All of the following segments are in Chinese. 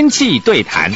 天气对谈。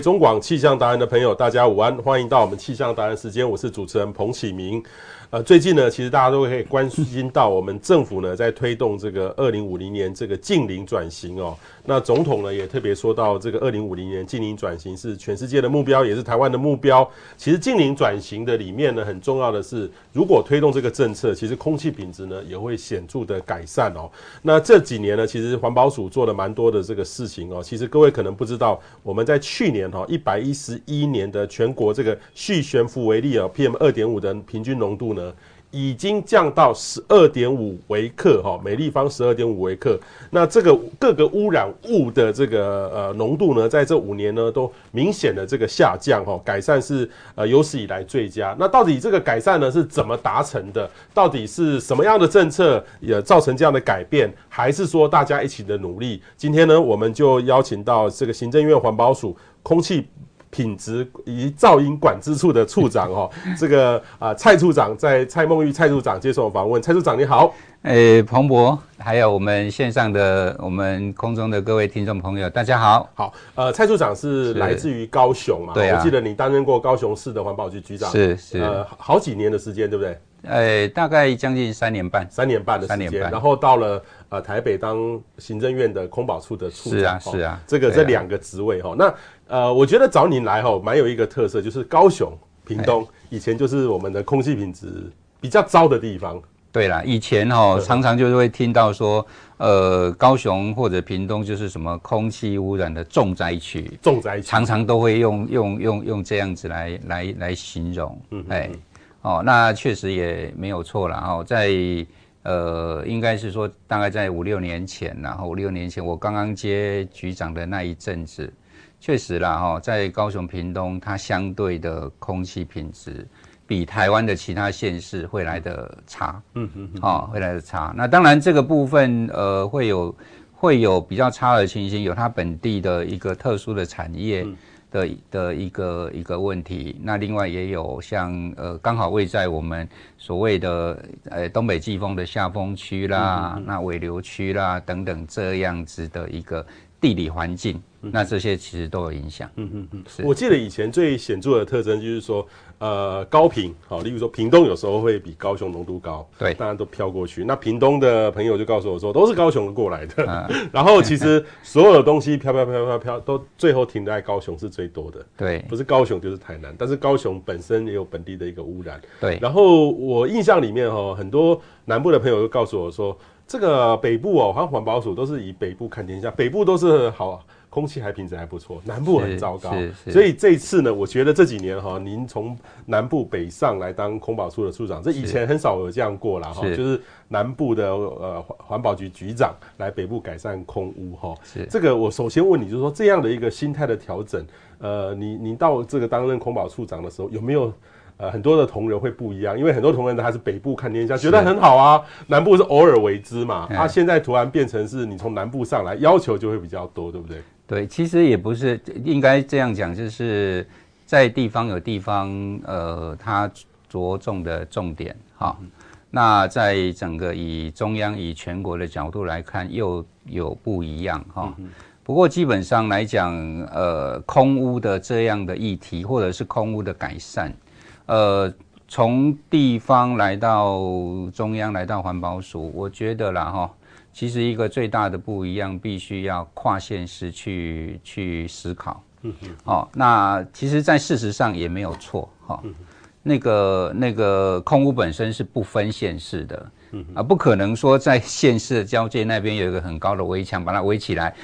中广气象达人的朋友，大家午安，欢迎到我们气象达人时间，我是主持人彭启明。呃，最近呢，其实大家都可以关心到我们政府呢在推动这个二零五零年这个净零转型哦。那总统呢也特别说到，这个二零五零年净零转型是全世界的目标，也是台湾的目标。其实净零转型的里面呢，很重要的是，如果推动这个政策，其实空气品质呢也会显著的改善哦。那这几年呢，其实环保署做了蛮多的这个事情哦。其实各位可能不知道，我们在去年哈一百一十一年的全国这个续悬浮为例啊 PM 二点五的平均浓度呢。已经降到十二点五微克哈，每立方十二点五微克。那这个各个污染物的这个呃浓度呢，在这五年呢都明显的这个下降哈，改善是呃有史以来最佳。那到底这个改善呢是怎么达成的？到底是什么样的政策也造成这样的改变？还是说大家一起的努力？今天呢，我们就邀请到这个行政院环保署空气。品质与噪音管制处的处长 哦，这个啊蔡处长在蔡梦玉蔡处长接受访问，蔡处长你好，诶彭博，还有我们线上的我们空中的各位听众朋友，大家好，好，呃蔡处长是来自于高雄嘛，对啊，我记得你担任过高雄市的环保局局长，是是，呃好几年的时间对不对？诶大概将近三年半，三年半的时间，然后到了呃台北当行政院的空保处的处长，是啊是啊，这个这两个职位哈，那。呃，我觉得找你来哈，蛮有一个特色，就是高雄、屏东以前就是我们的空气品质比较糟的地方。对啦，以前哈常常就是会听到说，呃，高雄或者屏东就是什么空气污染的重灾区，重灾区常常都会用用用用这样子来来来形容。嗯，哎，哦，那确实也没有错了哈，在呃，应该是说大概在五六年前，然后五六年前我刚刚接局长的那一阵子。确实啦，哈，在高雄、屏东，它相对的空气品质比台湾的其他县市会来得差，嗯嗯，哦，会来得差。那当然，这个部分呃，会有会有比较差的情形，有它本地的一个特殊的产业的的一个一个问题。那另外也有像呃，刚好位在我们所谓的呃东北季风的下风区啦，那尾流区啦等等这样子的一个地理环境。那这些其实都有影响。嗯嗯嗯，我记得以前最显著的特征就是说，呃，高屏，好，例如说屏东有时候会比高雄浓度高，对，大家都飘过去。那屏东的朋友就告诉我说，都是高雄过来的。嗯 然后其实所有的东西飘飘飘飘飘，都最后停在高雄是最多的。对，不是高雄就是台南，但是高雄本身也有本地的一个污染。对。然后我印象里面哈，很多南部的朋友就告诉我说，这个北部哦，好像环保署都是以北部看天下，北部都是好。空气还品质还不错，南部很糟糕，所以这一次呢，我觉得这几年哈，您从南部北上来当空保处的处长，这以前很少有这样过了哈，就是南部的呃环保局局长来北部改善空污哈。是这个，我首先问你，就是说这样的一个心态的调整，呃，你你到这个担任空保处长的时候，有没有呃很多的同仁会不一样？因为很多同仁他是北部看天下，觉得很好啊，南部是偶尔为之嘛，他现在突然变成是你从南部上来，要求就会比较多，对不对？对，其实也不是应该这样讲，就是在地方有地方，呃，它着重的重点哈。那在整个以中央以全国的角度来看，又有不一样哈。不过基本上来讲，呃，空屋的这样的议题，或者是空屋的改善，呃，从地方来到中央，来到环保署，我觉得啦哈。其实一个最大的不一样，必须要跨县市去去思考。嗯嗯。哦，那其实，在事实上也没有错。哈、哦，那个那个空屋本身是不分县市的。嗯。啊，不可能说在县市的交界那边有一个很高的围墙把它围起来，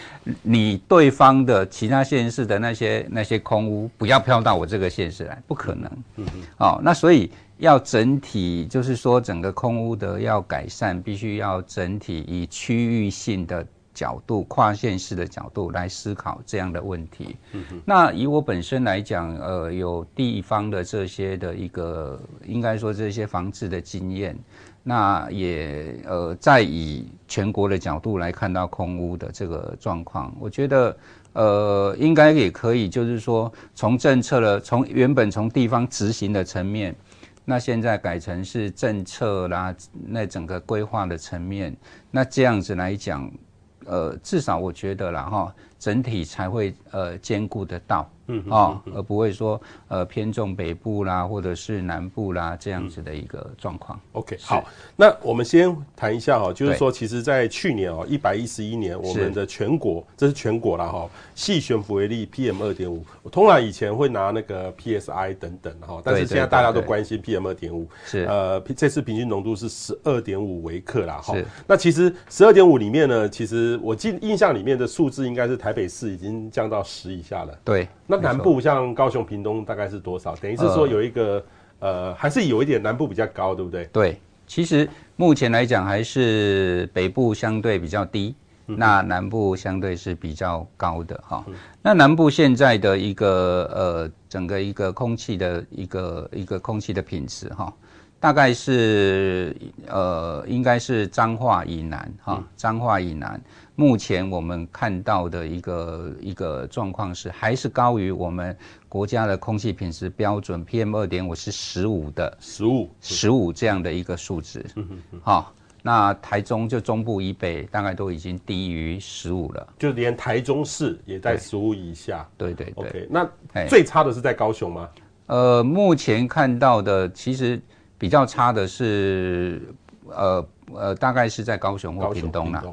你对方的其他县市的那些那些空屋不要飘到我这个县市来，不可能。嗯嗯。哦，那所以。要整体，就是说整个空屋的要改善，必须要整体以区域性的角度、跨县市的角度来思考这样的问题。嗯哼。那以我本身来讲，呃，有地方的这些的一个，应该说这些防治的经验。那也呃，在以全国的角度来看到空屋的这个状况，我觉得呃，应该也可以，就是说从政策的从原本从地方执行的层面，那现在改成是政策啦，那整个规划的层面，那这样子来讲，呃，至少我觉得啦哈，整体才会呃兼顾得到。嗯啊，而不会说呃偏重北部啦，或者是南部啦这样子的一个状况。OK，好，那我们先谈一下哈，就是说，其实，在去年哦，一百一十一年，我们的全国，这是全国啦哈，细悬浮微粒 PM 二点五，我通常以前会拿那个 PSI 等等哈，但是现在大家都关心 PM 二点五，是呃，这次平均浓度是十二点五微克啦哈。那其实十二点五里面呢，其实我记印象里面的数字应该是台北市已经降到十以下了。对。那南部像高雄、屏东大概是多少？等于是说有一个呃，呃，还是有一点南部比较高，对不对？对，其实目前来讲还是北部相对比较低，嗯、那南部相对是比较高的哈、嗯。那南部现在的一个呃，整个一个空气的一个一个空气的品质哈，大概是呃，应该是彰化以南哈，彰化以南。目前我们看到的一个一个状况是，还是高于我们国家的空气品质标准 PM 二点五是十五的，十五十五这样的一个数值。好，那台中就中部以北大概都已经低于十五了，就连台中市也在十五以下。对对对。OK，那最差的是在高雄吗？呃，目前看到的其实比较差的是呃。呃，大概是在高雄或屏东啦，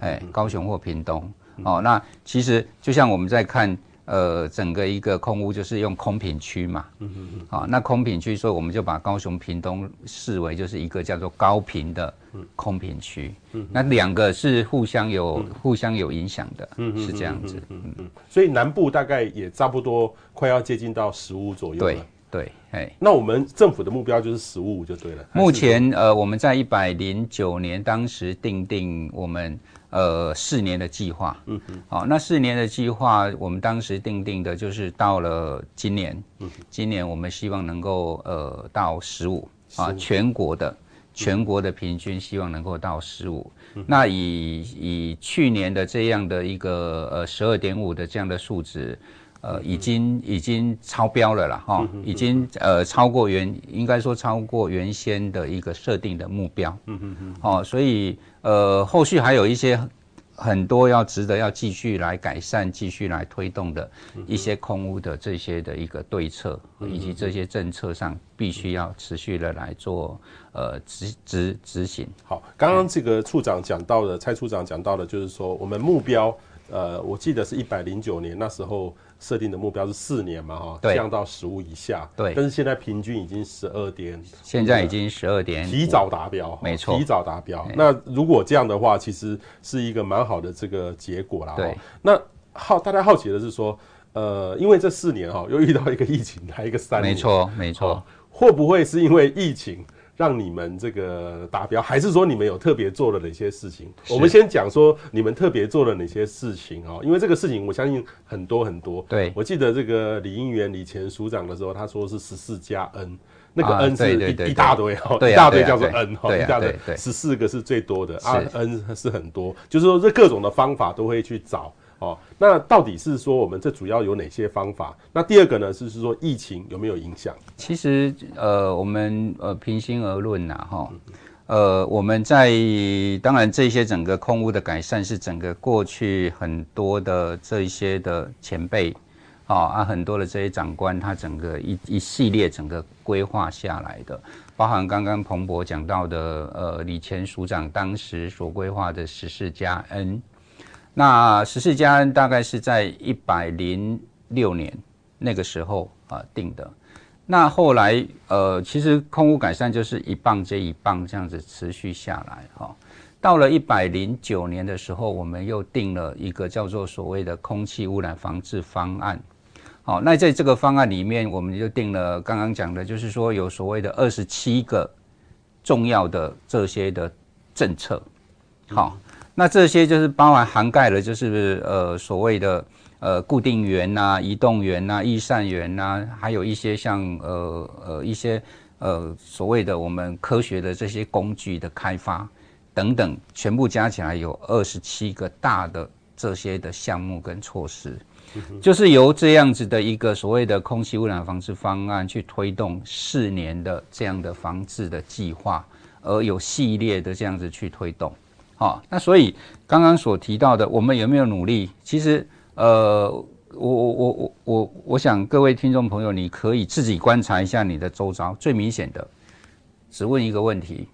哎，高雄或屏东，哦，那其实就像我们在看，呃，整个一个空屋就是用空品区嘛，嗯嗯嗯，啊，那空品区，所以我们就把高雄、屏东视为就是一个叫做高频的空品区，嗯，那两个是互相有互相有影响的，嗯是这样子，嗯嗯，所以南部大概也差不多快要接近到十五左右了。对。对，哎，那我们政府的目标就是十五就对了。目前，呃，我们在一百零九年当时定定我们呃四年的计划，嗯嗯，好，那四年的计划，我们当时定定的就是到了今年，嗯，今年我们希望能够呃到十五。啊，全国的全国的平均希望能够到十五，嗯，那以以去年的这样的一个呃十二点五的这样的数值。呃，已经已经超标了啦，哈，已经呃超过原，应该说超过原先的一个设定的目标，嗯嗯嗯，哦，所以呃后续还有一些很多要值得要继续来改善、继续来推动的一些空屋的这些的一个对策，以及这些政策上必须要持续的来做呃执执执行。好，刚刚这个处长讲到的，蔡处长讲到的，就是说我们目标，呃，我记得是一百零九年那时候。设定的目标是四年嘛，哈，降到十五以下。对，但是现在平均已经十二点，现在已经十二点，提早达标，没错，提早达标。那如果这样的话，其实是一个蛮好的这个结果啦。对，那好，大家好奇的是说，呃，因为这四年哈，又遇到一个疫情，还一个三年，没错，没错，会不会是因为疫情？让你们这个达标，还是说你们有特别做了哪些事情？我们先讲说你们特别做了哪些事情啊？因为这个事情我相信很多很多。对，我记得这个李应元李前署长的时候，他说是十四加 N，那个 N 是一一大堆哈，一大堆叫做 N 哈，一大堆，十四个是最多的啊，N 是很多，就是说这各种的方法都会去找。哦，那到底是说我们这主要有哪些方法？那第二个呢，就是说疫情有没有影响？其实呃，我们呃平心而论呐，哈，呃，我们在当然这些整个空屋的改善是整个过去很多的这一些的前辈，啊啊很多的这些长官他整个一一系列整个规划下来的，包含刚刚彭博讲到的呃李前署长当时所规划的十四加 N。那十四加大概是在一百零六年那个时候啊定的。那后来呃，其实空污改善就是一棒接一棒这样子持续下来哈。到了一百零九年的时候，我们又定了一个叫做所谓的空气污染防治方案。好，那在这个方案里面，我们就定了刚刚讲的，就是说有所谓的二十七个重要的这些的政策。好。那这些就是包含涵盖了，就是呃所谓的呃固定源呐、移动源呐、易散源呐，还有一些像呃呃一些呃所谓的我们科学的这些工具的开发等等，全部加起来有二十七个大的这些的项目跟措施，就是由这样子的一个所谓的空气污染防治方案去推动四年的这样的防治的计划，而有系列的这样子去推动。好，那所以刚刚所提到的，我们有没有努力？其实，呃，我我我我我我想各位听众朋友，你可以自己观察一下你的周遭，最明显的，只问一个问题：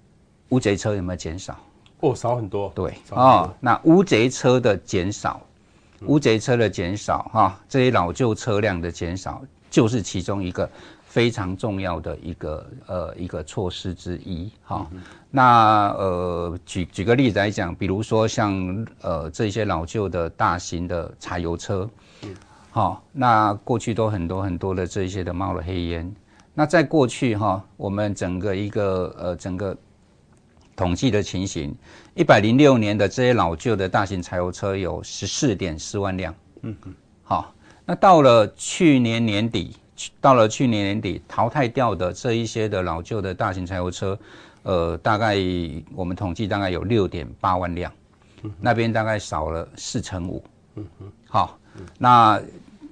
乌贼车有没有减少？哦，少很多。对，啊、哦，那乌贼车的减少，乌贼车的减少，哈、哦，这些老旧车辆的减少，就是其中一个。非常重要的一个呃一个措施之一哈，嗯、那呃举举个例子来讲，比如说像呃这些老旧的大型的柴油车，嗯，好，那过去都很多很多的这些的冒了黑烟，那在过去哈，我们整个一个呃整个统计的情形，一百零六年的这些老旧的大型柴油车有十四点四万辆，嗯嗯，好，那到了去年年底。到了去年年底，淘汰掉的这一些的老旧的大型柴油车，呃，大概我们统计大概有六点八万辆，那边大概少了四成五。嗯哼，好，那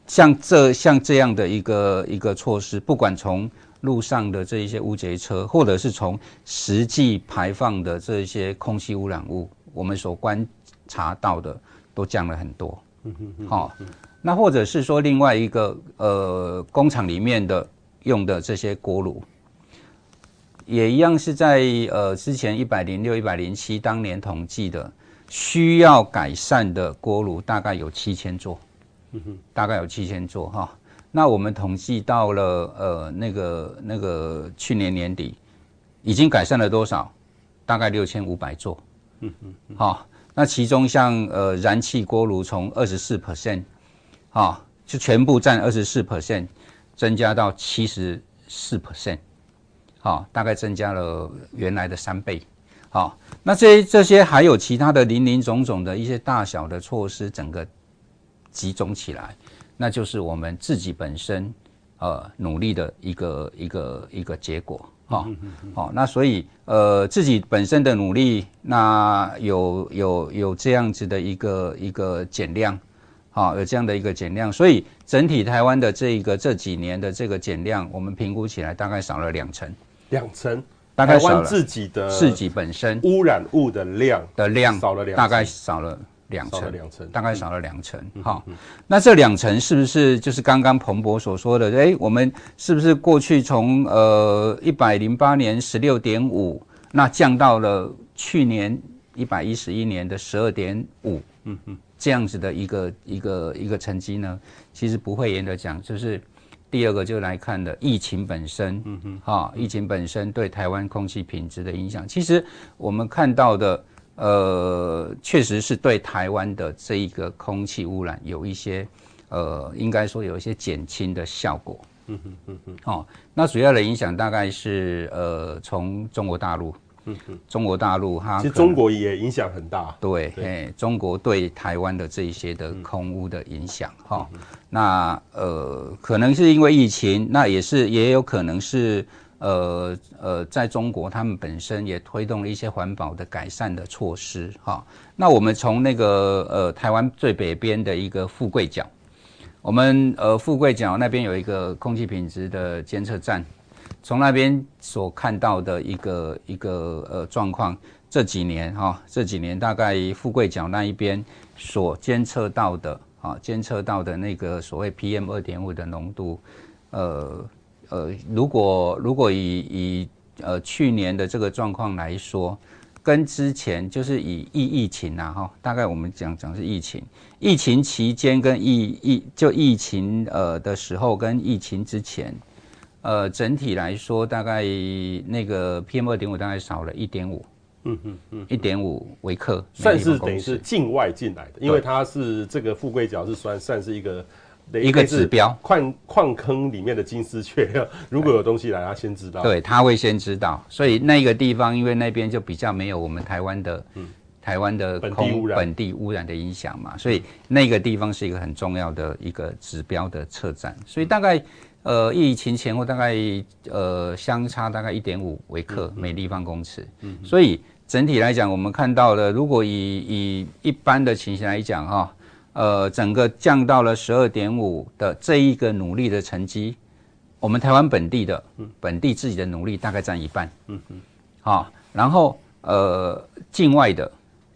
像这像这样的一个一个措施，不管从路上的这一些污贼车，或者是从实际排放的这一些空气污染物，我们所观察到的都降了很多。嗯哼，好。那或者是说另外一个呃工厂里面的用的这些锅炉，也一样是在呃之前一百零六、一百零七当年统计的需要改善的锅炉大概有七千座，嗯哼，大概有七千座哈。那我们统计到了呃那个那个去年年底，已经改善了多少？大概六千五百座，嗯哼，好。那其中像呃燃气锅炉从二十四 percent。啊，就全部占二十四 percent，增加到七十四 percent，好，大概增加了原来的三倍。好，那这这些还有其他的林林总总的一些大小的措施，整个集中起来，那就是我们自己本身呃努力的一个一个一个结果。好，好，那所以呃自己本身的努力，那有有有这样子的一个一个减量。好，有这样的一个减量，所以整体台湾的这一个这几年的这个减量，我们评估起来大概少了两成，两成，大概少了自己的自己本身污染物的量的量少了两，大概少了两成，两成，大概少了两成。好，那这两成是不是就是刚刚彭博所说的？哎，我们是不是过去从呃一百零八年十六点五，那降到了去年一百一十一年的十二点五？嗯嗯。这样子的一个一个一个成绩呢，其实不会严的讲，就是第二个就来看的疫情本身，嗯哼，哈，疫情本身对台湾空气品质的影响，其实我们看到的，呃，确实是对台湾的这一个空气污染有一些，呃，应该说有一些减轻的效果，嗯哼嗯哼，哦，那主要的影响大概是呃，从中国大陆。嗯哼，中国大陆哈，其实中国也影响很大。对，哎，中国对台湾的这一些的空污的影响哈，嗯、那呃，可能是因为疫情，那也是也有可能是呃呃，在中国他们本身也推动了一些环保的改善的措施哈。那我们从那个呃台湾最北边的一个富贵角，我们呃富贵角那边有一个空气品质的监测站。从那边所看到的一个一个呃状况，这几年哈、哦，这几年大概富贵角那一边所监测到的啊，监测到的那个所谓 PM 二点五的浓度，呃呃，如果如果以以呃去年的这个状况来说，跟之前就是以疫疫情啊哈，大概我们讲讲是疫情，疫情期间跟疫疫就疫情呃的时候跟疫情之前。呃，整体来说，大概那个 PM 二点五大概少了一点五，嗯嗯嗯，一点五微克，算是等于是境外进来的，因为它是这个富贵角是算算是一个一个指标，矿矿坑里面的金丝雀，如果有东西来，它先知道，对，它会先知道，所以那个地方，因为那边就比较没有我们台湾的，嗯，台湾的空本地污染的影响嘛，所以那个地方是一个很重要的一个指标的测站，所以大概。呃，疫情前后大概呃相差大概一点五微克每立方公尺，嗯，所以整体来讲，我们看到了，如果以以一般的情形来讲哈，呃，整个降到了十二点五的这一个努力的成绩，我们台湾本地的本地自己的努力大概占一半，嗯嗯，好，然后呃境外的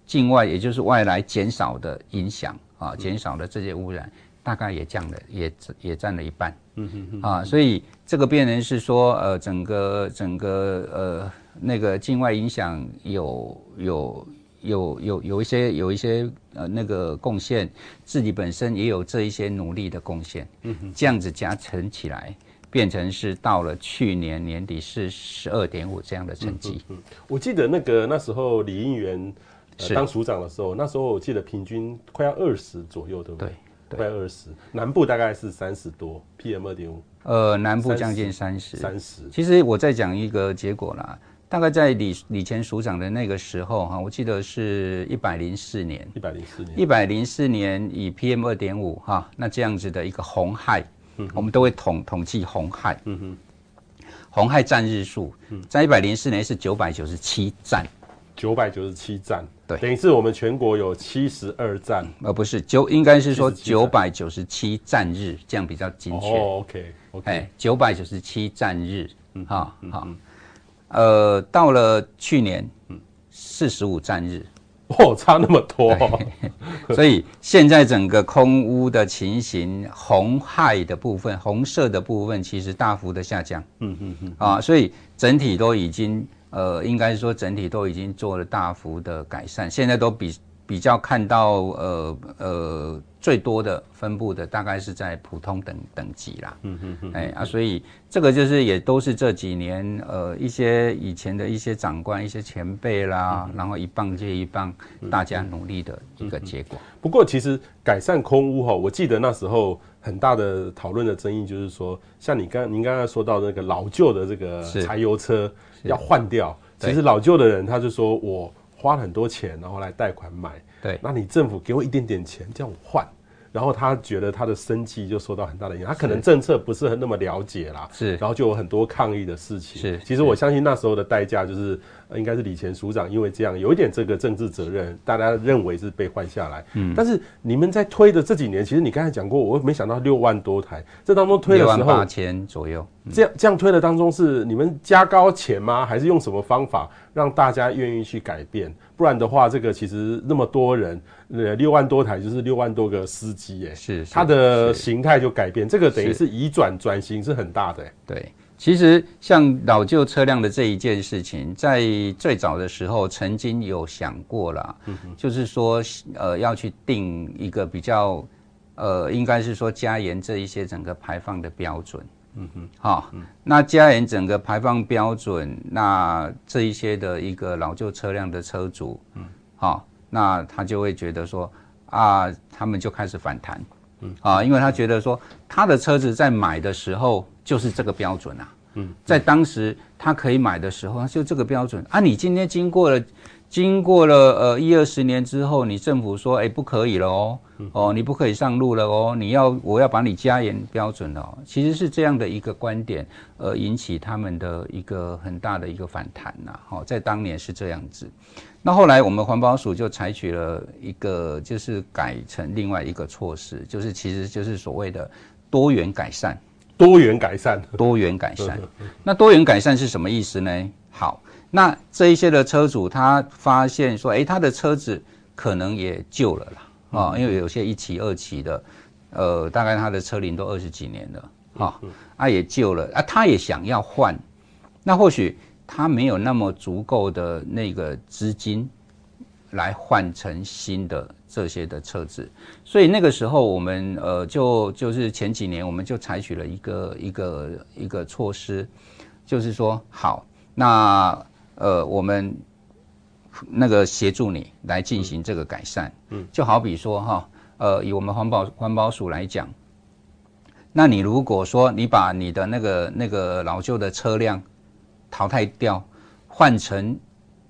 境外也就是外来减少的影响啊，减少的这些污染。大概也降了，也也占了一半，嗯哼哼啊，所以这个变成是说，呃，整个整个呃那个境外影响有有有有有一些有一些呃那个贡献，自己本身也有这一些努力的贡献，嗯哼，这样子加成起来，变成是到了去年年底是十二点五这样的成绩。嗯，我记得那个那时候李应元、呃、当署长的时候，那时候我记得平均快要二十左右，对不对？对快二十，南部大概是三十多，PM 二点五。呃，南部将近三十。三十。其实我再讲一个结果啦，大概在李李前署长的那个时候哈，我记得是一百零四年。一百零四年。一百零四年以 PM 二点五哈，那这样子的一个红害，嗯、我们都会统统计红害。嗯哼。红害占日数，在一百零四年是九百九十七站。九百九十七站，对，等于是我们全国有七十二站，呃，不是九，应该是说九百九十七站日，这样比较精确。哦，OK，OK，哎，九百九十七站日，嗯，好，好，呃，到了去年，嗯，四十五站日，哦，差那么多，所以现在整个空屋的情形，红害的部分，红色的部分，其实大幅的下降，嗯嗯嗯，啊，所以整体都已经。呃，应该说整体都已经做了大幅的改善，现在都比比较看到呃呃最多的分布的大概是在普通等等级啦，嗯嗯嗯，哎啊，所以这个就是也都是这几年呃一些以前的一些长官、一些前辈啦，然后一棒接一棒，大家努力的一个结果。不过其实改善空屋哈，我记得那时候很大的讨论的争议就是说，像你刚您刚刚说到那个老旧的这个柴油车。要换掉，其实老旧的人他就说，我花了很多钱，然后来贷款买，对，那你政府给我一点点钱，叫我换。然后他觉得他的生计就受到很大的影响，他可能政策不是很那么了解啦，是，然后就有很多抗议的事情。是，其实我相信那时候的代价就是，应该是李前署长因为这样有一点这个政治责任，大家认为是被换下来。嗯，但是你们在推的这几年，其实你刚才讲过，我没想到六万多台，这当中推的时候八千左右，这样这样推的当中是你们加高钱吗？还是用什么方法让大家愿意去改变？不然的话，这个其实那么多人。呃，六万多台就是六万多个司机，哎，是，它的形态就改变，这个等于是移转转型是很大的，对，其实像老旧车辆的这一件事情，在最早的时候曾经有想过了，就是说，呃，要去定一个比较，呃，应该是说加严这一些整个排放的标准，嗯哼，好，那加严整个排放标准，那这一些的一个老旧车辆的车主，嗯，好。那他就会觉得说啊，他们就开始反弹，嗯。啊，因为他觉得说他的车子在买的时候就是这个标准啊，嗯，在当时他可以买的时候就这个标准。啊，你今天经过了经过了呃一二十年之后，你政府说哎不可以了哦，哦你不可以上路了哦，你要我要把你加严标准了哦，其实是这样的一个观点，呃引起他们的一个很大的一个反弹呐，好，在当年是这样子。那后来我们环保署就采取了一个，就是改成另外一个措施，就是其实就是所谓的多元改善。多元改善，多元改善。那多元改善是什么意思呢？好，那这一些的车主他发现说，哎，他的车子可能也旧了啦，啊，因为有些一期、二期的，呃，大概他的车龄都二十几年了，哈，啊也旧了，啊他也想要换，那或许。他没有那么足够的那个资金来换成新的这些的车子，所以那个时候我们呃就就是前几年我们就采取了一个一个一个措施，就是说好，那呃我们那个协助你来进行这个改善，嗯，就好比说哈，呃以我们环保环保署来讲，那你如果说你把你的那个那个老旧的车辆淘汰掉，换成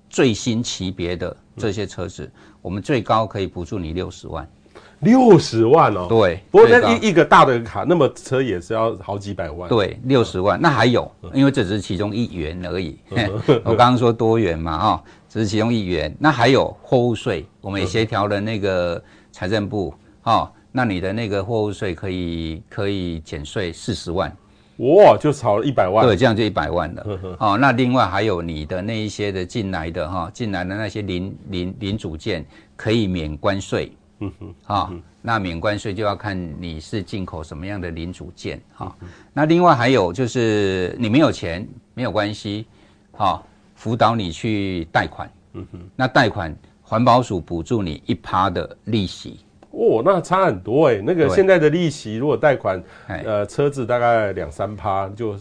最新级别的这些车子，嗯、我们最高可以补助你六十万。六十万哦，对。不过那一一个大的卡，那么车也是要好几百万。对，六十万。那还有，因为这只是其中一元而已。我刚刚说多元嘛，哈，只是其中一元。那还有货物税，我们也协调了那个财政部，哈，那你的那个货物税可以可以减税四十万。哇，就炒了一百万。对，这样就一百万了。哦，那另外还有你的那一些的进来的哈，进来的那些零零零组件可以免关税。嗯哼，啊，那免关税就要看你是进口什么样的零组件哈。那另外还有就是你没有钱没有关系，好，辅导你去贷款。嗯哼，那贷款环保署补助你一趴的利息。哦，那差很多哎、欸。那个现在的利息，如果贷款，呃，车子大概两三趴，就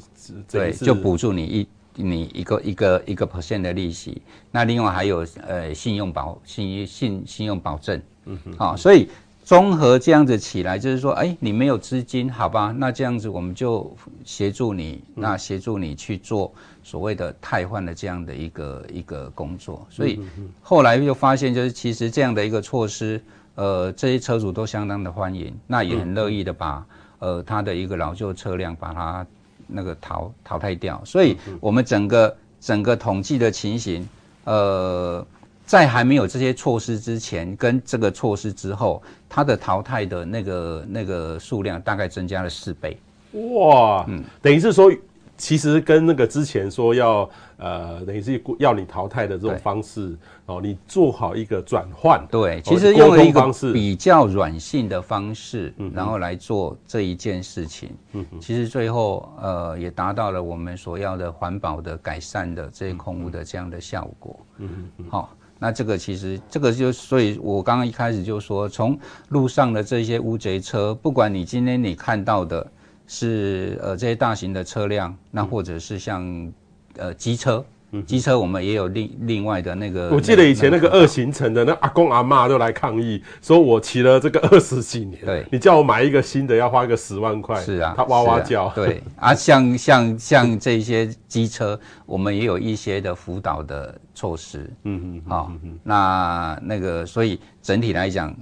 对，就补助你一你一个一个一个 percent 的利息。那另外还有呃信用保信信信用保证，嗯哼，好，所以综合这样子起来，就是说，哎，你没有资金，好吧？那这样子我们就协助你，那协助你去做所谓的汰换的这样的一个一个工作。所以后来又发现，就是其实这样的一个措施。呃，这些车主都相当的欢迎，那也很乐意的把、嗯、呃他的一个老旧车辆把它那个淘淘汰掉，所以我们整个整个统计的情形，呃，在还没有这些措施之前跟这个措施之后，它的淘汰的那个那个数量大概增加了四倍。哇，嗯，等于是说。其实跟那个之前说要呃，等于是要你淘汰的这种方式哦，你做好一个转换。对，其实用了一个比较软性的方式，然后来做这一件事情。嗯，其实最后呃也达到了我们所要的环保的改善的这些空污的这样的效果。嗯嗯。好，那这个其实这个就所以我刚刚一开始就说，从路上的这些乌贼车，不管你今天你看到的。是呃这些大型的车辆，那或者是像呃机车，机车我们也有另另外的那个。我记得以前那个二行程的那阿公阿妈都来抗议，说我骑了这个二十几年，对，你叫我买一个新的要花个十万块，是啊，他哇哇叫。啊对啊，像像像这些机车，我们也有一些的辅导的措施，嗯嗯，好，那那个所以整体来讲。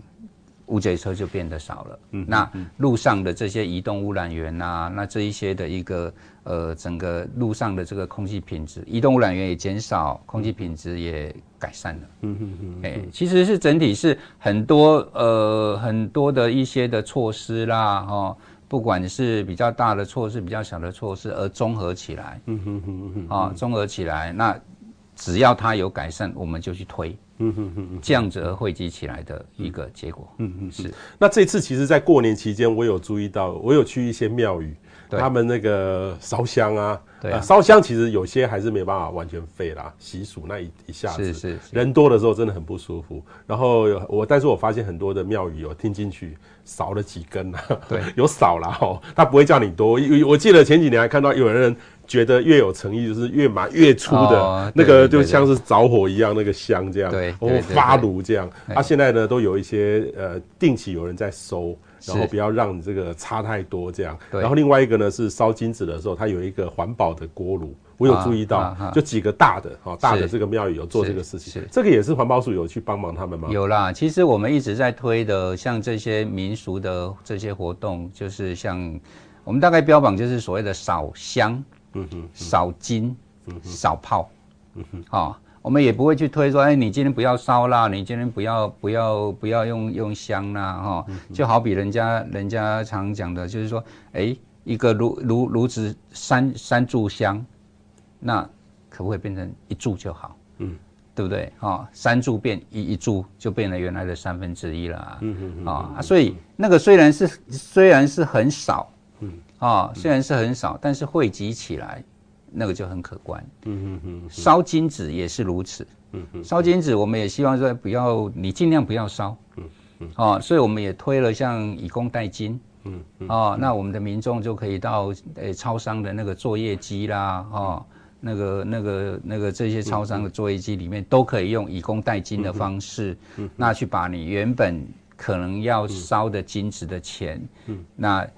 乌贼车就变得少了，嗯，那路上的这些移动污染源啊，那这一些的一个呃，整个路上的这个空气品质，移动污染源也减少，空气品质也改善了，嗯嗯嗯，哎，其实是整体是很多呃很多的一些的措施啦，哦，不管是比较大的措施，比较小的措施，而综合起来，嗯哼哼哼，啊，综合起来，那只要它有改善，我们就去推。嗯哼哼哼，这样子而汇集起来的一个结果。嗯嗯，是。那这次其实，在过年期间，我有注意到，我有去一些庙宇，他们那个烧香啊，对啊，烧香其实有些还是没办法完全废啦，习俗那一一下子，是是，人多的时候真的很不舒服。然后我，但是我发现很多的庙宇有听进去少了几根啊，对，有少了哦，他不会叫你多。我记得前几年还看到有人。觉得越有诚意，就是越买越粗的，哦、那个就像是着火一样，那个香这样，对，然后发炉这样。它、啊、现在呢，都有一些呃，定期有人在收，然后不要让你这个差太多这样。然后另外一个呢是烧金子的时候，它有一个环保的锅炉，我有注意到，啊啊啊、就几个大的哈，大的这个庙宇有做这个事情。这个也是环保署有去帮忙他们吗？有啦，其实我们一直在推的，像这些民俗的这些活动，就是像我们大概标榜就是所谓的扫香。嗯哼，少金，嗯哼，少炮，嗯哼，好，我们也不会去推说，哎，你今天不要烧啦，你今天不要不要不要用用香啦，哈，就好比人家人家常讲的，就是说，哎，一个炉炉炉子三三炷香，那可不可以变成一炷就好？嗯，对不对？哈，三柱变一一柱，就变了原来的三分之一了。嗯哼，啊，所以那个虽然是虽然是很少。啊、哦，虽然是很少，但是汇集起来，那个就很可观。嗯嗯嗯，烧金纸也是如此。嗯嗯，烧金纸我们也希望说不要，你尽量不要烧。嗯嗯，啊、哦，所以我们也推了像以工代金。嗯嗯，啊、哦，那我们的民众就可以到呃超商的那个作业机啦，啊、哦，那个那个那个这些超商的作业机里面都可以用以工代金的方式，嗯，那去把你原本可能要烧的金子的钱，嗯，那。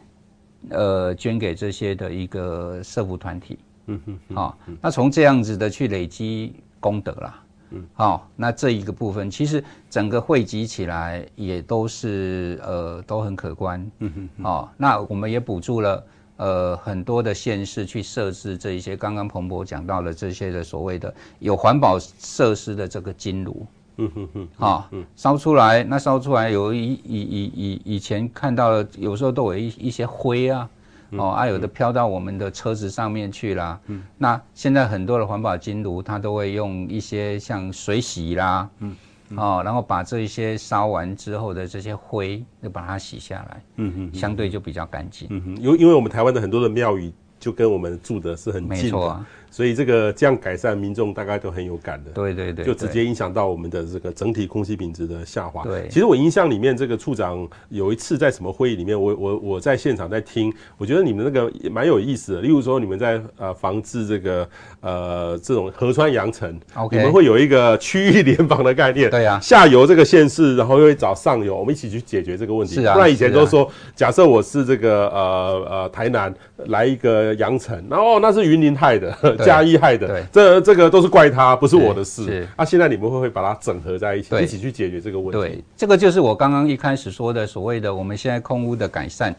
呃，捐给这些的一个社福团体，嗯哼，好、哦，那从这样子的去累积功德啦，嗯，好、哦，那这一个部分其实整个汇集起来也都是呃都很可观。嗯哼，嗯，哦，那我们也补助了呃很多的县市去设置这一些刚刚彭博讲到的这些的所谓的有环保设施的这个金炉。嗯哼哼，啊，烧出来，那烧出来有以以以以以前看到的，有时候都有一一些灰啊，哦，啊，有的飘到我们的车子上面去啦。嗯，那现在很多的环保金炉，它都会用一些像水洗啦，嗯，哦，然后把这一些烧完之后的这些灰，就把它洗下来，嗯哼，相对就比较干净。嗯哼，因为因为我们台湾的很多的庙宇就跟我们住的是很近的。没错啊。所以这个这样改善，民众大概都很有感的。对对对，就直接影响到我们的这个整体空气品质的下滑。对，其实我印象里面，这个处长有一次在什么会议里面，我我我在现场在听，我觉得你们那个也蛮有意思的。例如说，你们在呃防治这个呃这种河川扬尘，OK，你们会有一个区域联防的概念。对呀，下游这个县市，然后又会找上游，我们一起去解决这个问题。是啊，不然以前都说，假设我是这个呃呃台南来一个扬尘，然后那是云林害的，嘉义害的。对。这这个都是怪他，不是我的事。是啊，现在你们会不会把它整合在一起，一起去解决这个问题？对，这个就是我刚刚一开始说的所谓的我们现在空屋的改善，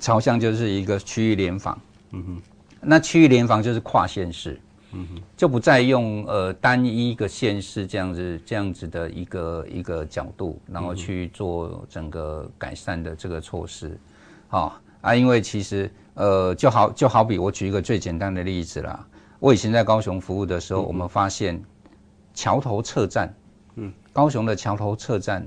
朝向就是一个区域联防。嗯哼，那区域联防就是跨县市，嗯哼，就不再用呃单一一个县市这样子这样子的一个一个角度，然后去做整个改善的这个措施。好、哦、啊，因为其实呃就好就好比我举一个最简单的例子啦。我以前在高雄服务的时候，我们发现桥头测站，嗯，高雄的桥头测站，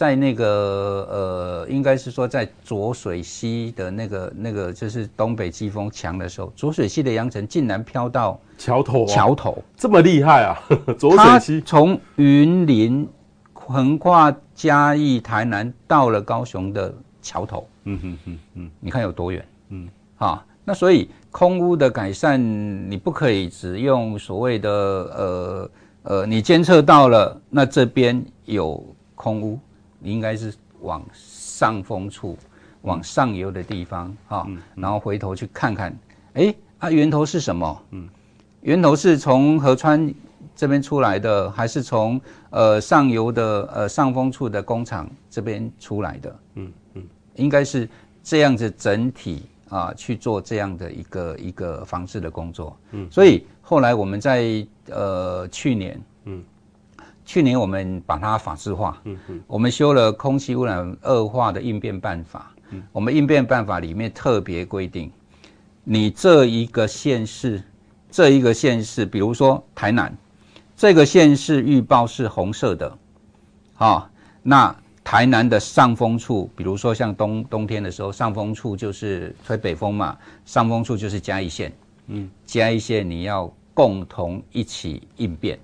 在那个呃，应该是说在浊水溪的那个那个，就是东北季风强的时候，浊水溪的扬尘竟然飘到桥头，桥头这么厉害啊！浊水溪从云林横跨嘉义、台南，到了高雄的桥头，嗯哼哼嗯，你看有多远？嗯，啊，那所以。空污的改善，你不可以只用所谓的呃呃，你监测到了，那这边有空污，你应该是往上风处、往上游的地方哈、然后回头去看看，哎、欸，啊源头是什么？嗯，源头是从河川这边出来的，还是从呃上游的呃上风处的工厂这边出来的？嗯嗯，应该是这样子整体。啊，去做这样的一个一个防治的工作。嗯，所以后来我们在呃去年，嗯，去年我们把它法制化。嗯嗯，我们修了空气污染恶化的应变办法。嗯，我们应变办法里面特别规定，你这一个县市，这一个县市，比如说台南，这个县市预报是红色的，啊，那。台南的上风处，比如说像冬冬天的时候，上风处就是吹北风嘛，上风处就是嘉义县，嗯，嘉义县你要共同一起应变，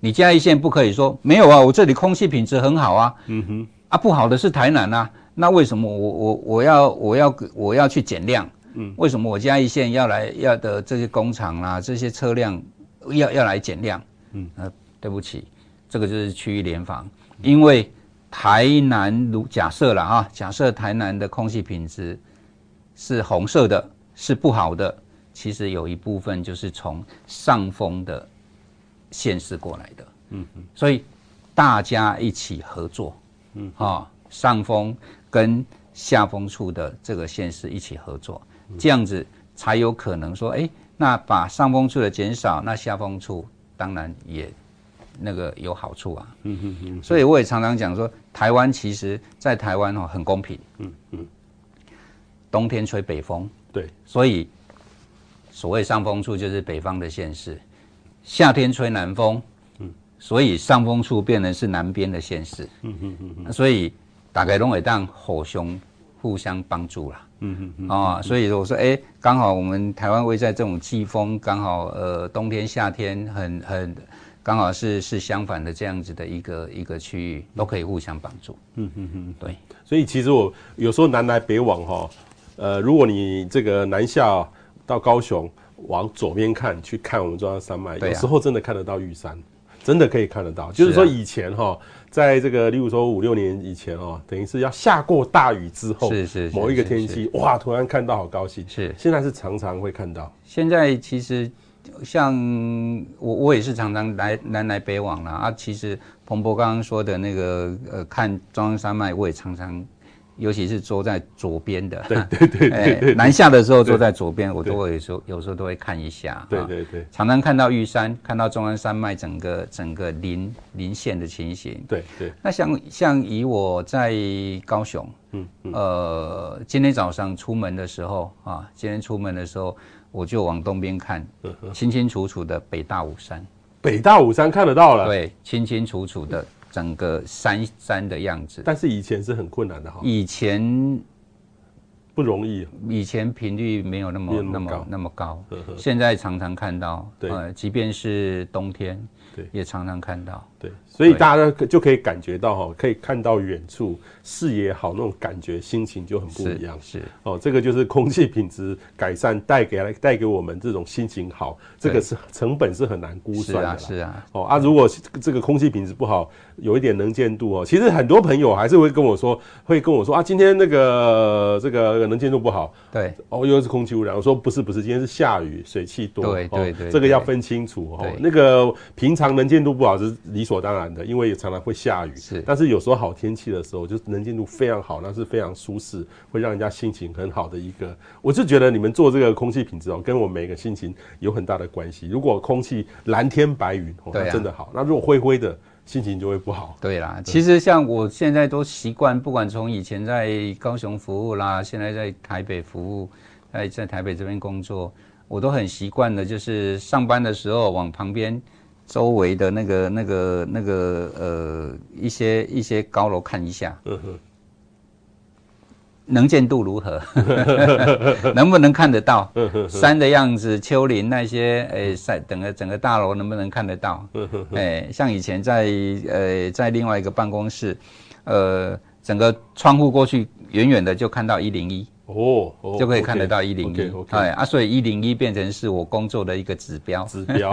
你嘉义县不可以说没有啊，我这里空气品质很好啊，嗯哼，啊不好的是台南啊，那为什么我我我要我要我要去减量？嗯，为什么我嘉义县要来要的这些工厂啦，这些车辆要要来减量？嗯，呃，对不起，这个就是区域联防，因为。台南如假设了啊，假设台南的空气品质是红色的，是不好的。其实有一部分就是从上风的县市过来的，嗯嗯，所以大家一起合作，嗯啊，上风跟下风处的这个县市一起合作，这样子才有可能说，哎，那把上风处的减少，那下风处当然也。那个有好处啊，嗯嗯嗯，所以我也常常讲说，台湾其实，在台湾哦很公平，嗯嗯，冬天吹北风，对，所以所谓上风处就是北方的县市，夏天吹南风，嗯，所以上风处变成是南边的县市，嗯嗯嗯，所以大概都会当互相互相帮助啦，嗯嗯嗯，啊，所以我说，哎，刚好我们台湾位在这种季风，刚好呃冬天夏天很很。刚好是是相反的这样子的一个一个区域，都可以互相帮助。嗯嗯嗯，对。所以其实我有时候南来北往哈，呃，如果你这个南下到高雄，往左边看，去看我们中央山脉，有时候真的看得到玉山，真的可以看得到。就是说以前哈，在这个例如说五六年以前哦，等于是要下过大雨之后，是是某一个天气，哇，突然看到好高兴。是，现在是常常会看到。现在其实。像我我也是常常来南来北往啦啊。其实彭博刚刚说的那个呃，看中央山脉，我也常常。尤其是坐在左边的，对对对对，对，南下的时候坐在左边，我都会有时候有时候都会看一下，对对对，常常看到玉山，看到中央山脉整个整个临临线的情形，对对。那像像以我在高雄，嗯，嗯。呃，今天早上出门的时候啊，今天出门的时候，我就往东边看，清清楚楚的北大武山，北大武山看得到了，对，清清楚楚的。整个山山的样子，但是以前是很困难的哈。以前不容易，以前频率没有那么那么那么高，现在常常看到，呃，即便是冬天，对，也常常看到，对。所以大家就可以感觉到哈，可以看到远处视野好，那种感觉心情就很不一样。是，是。哦，这个就是空气品质改善带给来带给我们这种心情好，这个是成本是很难估算的。是啊，是啊。哦啊，如果这个空气品质不好，有一点能见度哦，其实很多朋友还是会跟我说，会跟我说啊，今天那个这个能见度不好。对。哦，又是空气污染。我说不是不是，今天是下雨，水汽多。对对对。这个要分清楚哦。那个平常能见度不好是理所当然的，因为常常会下雨，是，但是有时候好天气的时候，就是能见度非常好，那是非常舒适，会让人家心情很好的一个。我就觉得你们做这个空气品质哦，跟我每个心情有很大的关系。如果空气蓝天白云，哦，那真的好；那如果灰灰的，心情就会不好。对啦，其实像我现在都习惯，不管从以前在高雄服务啦，现在在台北服务，在在台北这边工作，我都很习惯的，就是上班的时候往旁边。周围的那个、那个、那个呃一些一些高楼看一下，能见度如何？能不能看得到 山的样子？丘陵那些诶，山整个整个大楼能不能看得到？诶，像以前在呃在另外一个办公室，呃，整个窗户过去远远的就看到一零一。哦，就可以看得到一零一，哎啊，所以一零一变成是我工作的一个指标。指标，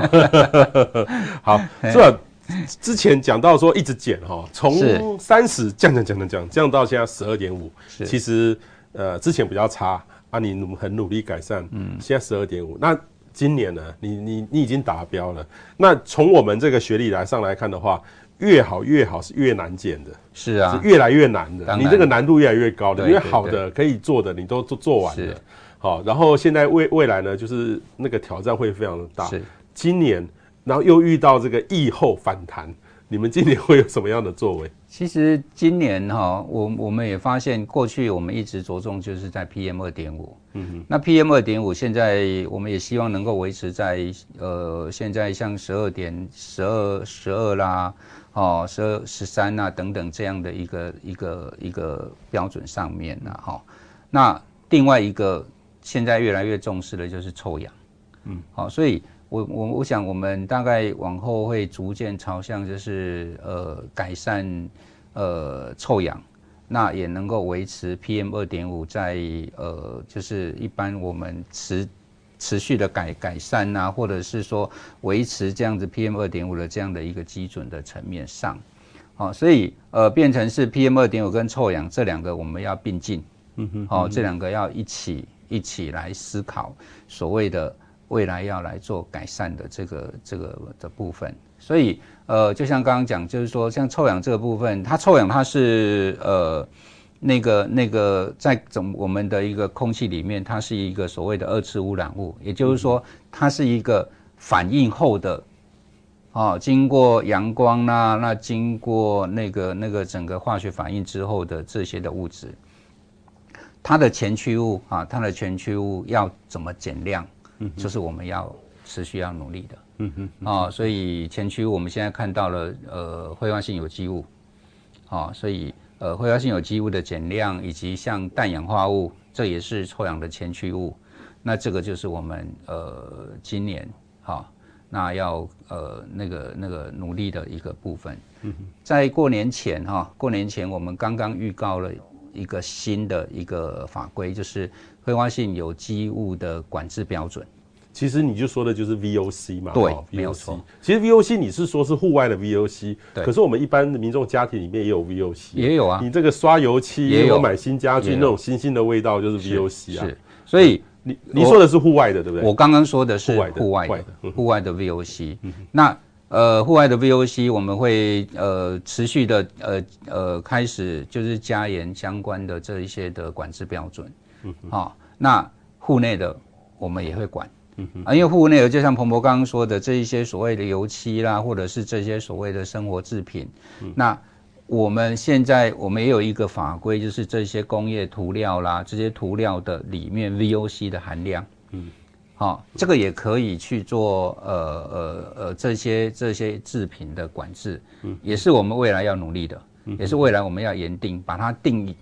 好，这 之前讲到说一直减哈，从三十降降降降降降到现在十二点五，其实呃之前比较差啊，你努很努力改善，嗯，现在十二点五，那今年呢，你你你已经达标了，那从我们这个学历来上来看的话。越好越好是越难减的，是啊，是越来越难的。你这个难度越来越高的，因为好的可以做的你都做做完了。好，然后现在未未来呢，就是那个挑战会非常的大。是，今年然后又遇到这个疫后反弹，你们今年会有什么样的作为？其实今年哈，我我们也发现，过去我们一直着重就是在 PM 二点五。嗯哼，那 PM 二点五现在我们也希望能够维持在呃，现在像十二点十二十二啦。哦，十二、十三啊，等等这样的一个一个一个标准上面呢，哈。那另外一个现在越来越重视的就是臭氧，嗯，好，所以我我我想我们大概往后会逐渐朝向就是呃改善呃臭氧，那也能够维持 PM 二点五在呃就是一般我们持。持续的改改善呐、啊，或者是说维持这样子 PM 二点五的这样的一个基准的层面上，好，所以呃变成是 PM 二点五跟臭氧这两个我们要并进，嗯哼，好，这两个要一起一起来思考所谓的未来要来做改善的这个这个的部分，所以呃就像刚刚讲，就是说像臭氧这个部分，它臭氧它是呃。那个那个在总我们的一个空气里面，它是一个所谓的二次污染物，也就是说，它是一个反应后的，啊，经过阳光啦，那经过那个那个整个化学反应之后的这些的物质，它的前驱物啊，它的前驱物要怎么减量，嗯，就是我们要持续要努力的，嗯哼，啊，所以前驱物我们现在看到了，呃，挥发性有机物，啊，所以。呃，挥发性有机物的减量，以及像氮氧化物，这也是臭氧的前驱物。那这个就是我们呃今年哈、哦，那要呃那个那个努力的一个部分。嗯，在过年前哈、哦，过年前我们刚刚预告了一个新的一个法规，就是挥发性有机物的管制标准。其实你就说的就是 VOC 嘛，对，没有错。其实 VOC 你是说是户外的 VOC，对。可是我们一般的民众家庭里面也有 VOC，也有啊。你这个刷油漆，也有买新家具那种新兴的味道，就是 VOC 啊。是，所以你你说的是户外的，对不对？我刚刚说的是户外的，户外的，户外的 VOC。那呃，户外的 VOC 我们会呃持续的呃呃开始就是加严相关的这一些的管制标准。嗯，好，那户内的我们也会管。嗯啊，因为户内的就像彭博刚刚说的这一些所谓的油漆啦，或者是这些所谓的生活制品，嗯那。我们现在我们也有一个法规，就是这些工业涂料啦，这些涂料的里面 VOC 的含量，嗯，好、哦，这个也可以去做呃呃呃这些这些制品的管制，嗯，也是我们未来要努力的，嗯，也是未来我们要严定，把它定义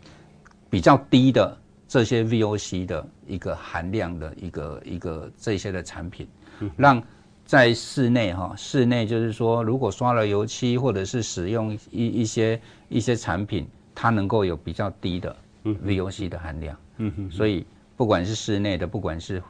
比较低的这些 VOC 的一个含量的一个一个这些的产品，嗯，让。在室内哈，室内就是说，如果刷了油漆或者是使用一一些一些产品，它能够有比较低的 VOC 的含量。嗯哼，所以不管是室内的，不管是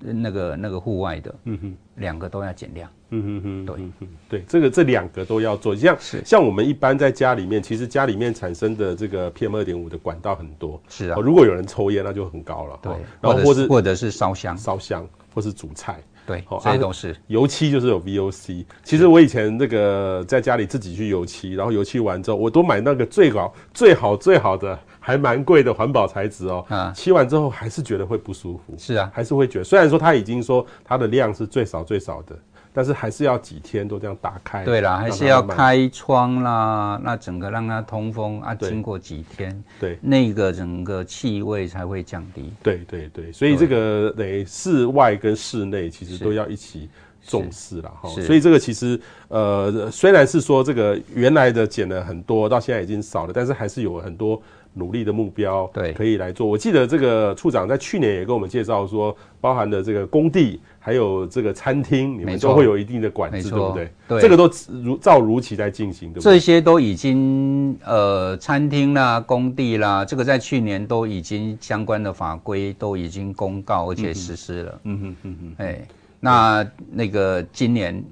那个那个户外的，嗯哼，两个都要减量。嗯哼哼，对，对，这个这两个都要做。像像我们一般在家里面，其实家里面产生的这个 PM 二点五的管道很多。是啊，如果有人抽烟，那就很高了。对，然后或者或者是烧香，烧香或是煮菜。对，这些都是、啊、油漆，就是有 VOC。其实我以前那个在家里自己去油漆，然后油漆完之后，我都买那个最好、最好、最好的，还蛮贵的环保材质哦。啊，漆完之后还是觉得会不舒服。是啊，还是会觉得，虽然说它已经说它的量是最少最少的。但是还是要几天都这样打开，对啦，还是要开窗啦，那整个让它通风啊，经过几天，对，那个整个气味才会降低。对对对，所以这个等于室外跟室内其实都要一起重视了哈。所以这个其实呃，虽然是说这个原来的减了很多，到现在已经少了，但是还是有很多。努力的目标，对，可以来做。我记得这个处长在去年也跟我们介绍说，包含的这个工地，还有这个餐厅，你们都会有一定的管制，对不对？对，这个都如照如期在进行，对不对？这些都已经呃，餐厅啦、工地啦，这个在去年都已经相关的法规都已经公告而且实施了。嗯哼嗯哼，哎，那那个今年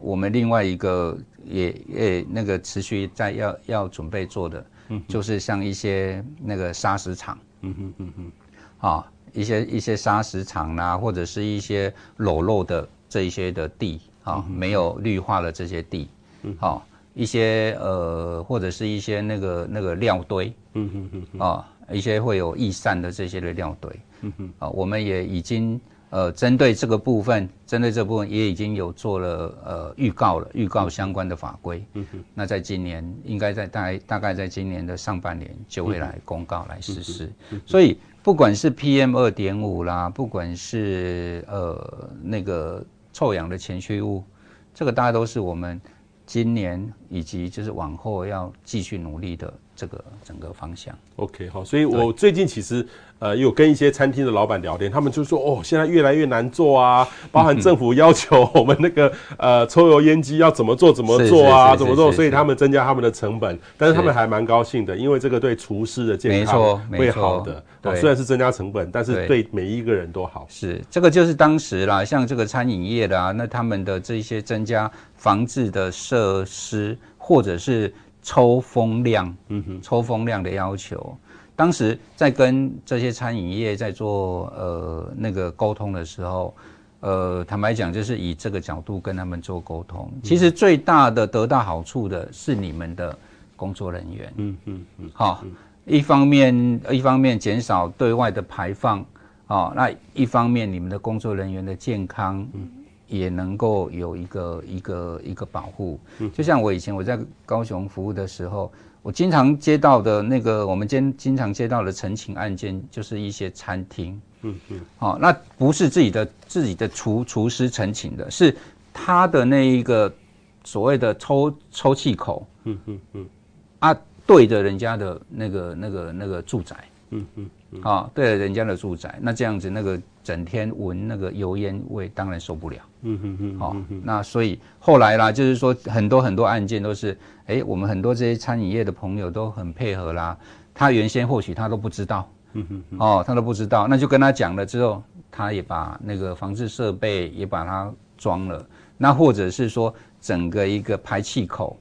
我们另外一个也也那个持续在要要准备做的。嗯，就是像一些那个砂石场，嗯哼嗯哼，啊，一些一些砂石场啦，或者是一些裸露的这一些的地，啊，没有绿化的这些地，嗯，好，一些呃，或者是一些那个那个料堆，嗯哼哼。啊，一些会有易散的这些的料堆，嗯哼，啊，我们也已经。呃，针对这个部分，针对这部分也已经有做了呃预告了，预告相关的法规。嗯哼。那在今年，应该在大概大概在今年的上半年就会来公告来实施。嗯嗯、所以，不管是 PM 二点五啦，不管是呃那个臭氧的前驱物，这个大家都是我们今年以及就是往后要继续努力的这个整个方向。OK，好，所以我最近其实。呃，有跟一些餐厅的老板聊天，他们就说哦，现在越来越难做啊，包含政府要求我们那个呃抽油烟机要怎么做怎么做啊，怎么做，所以他们增加他们的成本，但是他们还蛮高兴的，因为这个对厨师的健康会好的。对，虽然是增加成本，但是对每一个人都好。是，这个就是当时啦，像这个餐饮业的啊，那他们的这些增加防治的设施或者是抽风量，嗯哼，抽风量的要求。当时在跟这些餐饮业在做呃那个沟通的时候，呃，坦白讲，就是以这个角度跟他们做沟通。其实最大的得到好处的是你们的工作人员，嗯嗯嗯，好，一方面一方面减少对外的排放，啊，那一方面你们的工作人员的健康也能够有一个一个一个保护。就像我以前我在高雄服务的时候。我经常接到的那个，我们经经常接到的陈情案件，就是一些餐厅，嗯嗯，好、哦，那不是自己的自己的厨厨师陈情的，是他的那一个所谓的抽抽气口，嗯嗯嗯，啊，对着人家的那个那个那个住宅，嗯嗯。啊、哦，对着，人家的住宅，那这样子，那个整天闻那个油烟味，当然受不了。嗯哼哼。好、哦，那所以后来啦，就是说很多很多案件都是，哎，我们很多这些餐饮业的朋友都很配合啦。他原先或许他都不知道，嗯哼哼。哦，他都不知道，那就跟他讲了之后，他也把那个防治设备也把它装了，那或者是说整个一个排气口，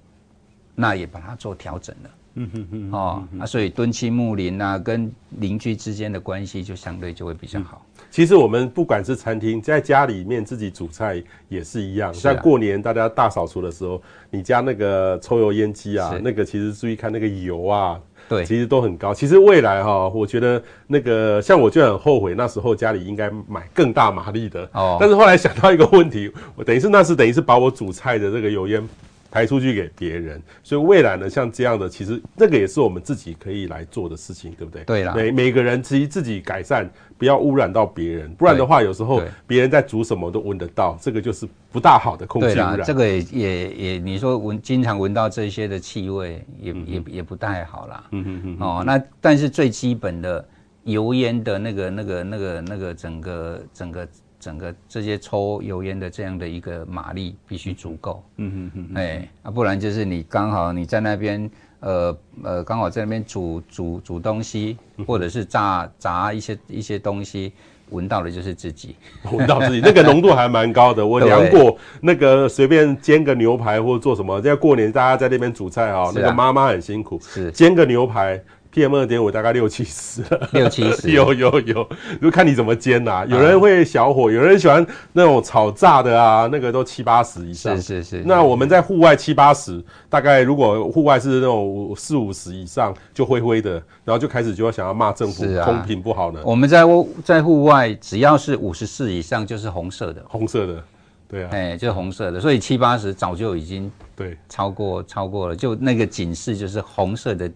那也把它做调整了。嗯哼哼，哦啊，所以敦亲睦邻啊，跟邻居之间的关系就相对就会比较好。其实我们不管是餐厅，在家里面自己煮菜也是一样。像过年大家大扫除的时候，你家那个抽油烟机啊，那个其实注意看那个油啊，对，其实都很高。其实未来哈，我觉得那个像我就很后悔，那时候家里应该买更大马力的。哦。但是后来想到一个问题，我等于是那是等于是把我煮菜的这个油烟。排出去给别人，所以未来呢，像这样的，其实这个也是我们自己可以来做的事情，对不对？对啦，每每个人其实自己改善，不要污染到别人，不然的话，有时候别人在煮什么都闻得到，这个就是不大好的空气污染。这个也也也，你说闻经常闻到这些的气味，也、嗯、也也不太好啦。嗯嗯嗯。哦，那但是最基本的油烟的那个那个那个那个整个整个。整个这些抽油烟的这样的一个马力必须足够，嗯嗯嗯，哎啊，不然就是你刚好你在那边，呃呃，刚好在那边煮煮煮东西，或者是炸炸一些一些东西，闻到的就是自己，闻到自己，那个浓度还蛮高的。我量过，那个随便煎个牛排或者做什么，在过年大家在那边煮菜啊，那个妈妈很辛苦，是。煎个牛排。PM 二点五大概六七十，六七十 有有有，就看你怎么煎呐、啊。有人会小火，有人喜欢那种炒炸的啊，那个都七八十以上。是是是。那我们在户外七八十，大概如果户外是那种四五十以上，就灰灰的，然后就开始就要想要骂政府公平不好呢。我们在屋在户外，只要是五十四以上就是红色的，红色的，对啊，哎，就是红色的，所以七八十早就已经对超过超过了，就那个警示就是红色的。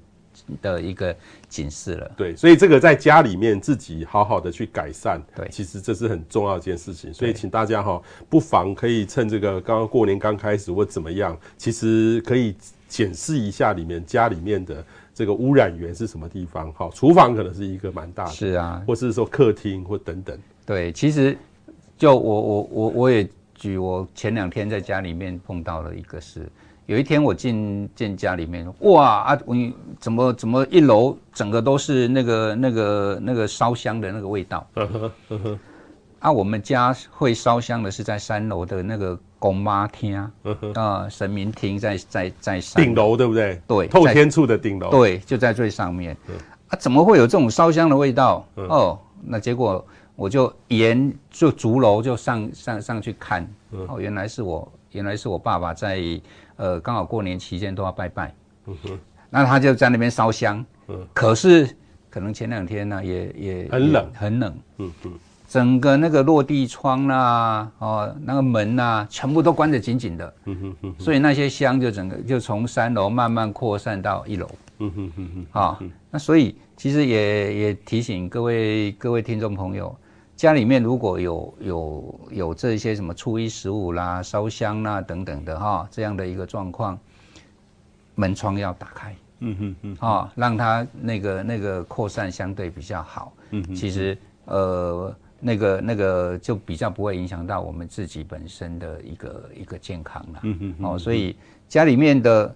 的一个警示了，对，所以这个在家里面自己好好的去改善，对，其实这是很重要一件事情，所以请大家哈，不妨可以趁这个刚刚过年刚开始或怎么样，其实可以检视一下里面家里面的这个污染源是什么地方，哈，厨房可能是一个蛮大的，是啊，或是说客厅或等等，对，其实就我我我我也举我前两天在家里面碰到了一个事。有一天我进进家里面，哇啊！我怎么怎么一楼整个都是那个那个那个烧香的那个味道。啊，我们家会烧香的是在三楼的那个公妈厅，啊，神明厅在在在顶楼对不对？对，透天处的顶楼。对，就在最上面。啊，怎么会有这种烧香的味道？哦，那结果我就沿就竹楼就上上上去看，哦，原来是我原来是我爸爸在。呃，刚好过年期间都要拜拜，嗯哼，那他就在那边烧香，嗯，可是可能前两天呢，也也很冷，很冷，嗯哼，整个那个落地窗啊，哦，那个门啊，全部都关得紧紧的，嗯哼哼，所以那些香就整个就从三楼慢慢扩散到一楼，嗯哼哼哼，啊，那所以其实也也提醒各位各位听众朋友。家里面如果有有有这些什么初一十五啦、烧香啦等等的哈，这样的一个状况，门窗要打开，嗯哼嗯，啊，让它那个那个扩散相对比较好，嗯哼，其实呃那个那个就比较不会影响到我们自己本身的一个一个健康了，嗯哼，哦，所以家里面的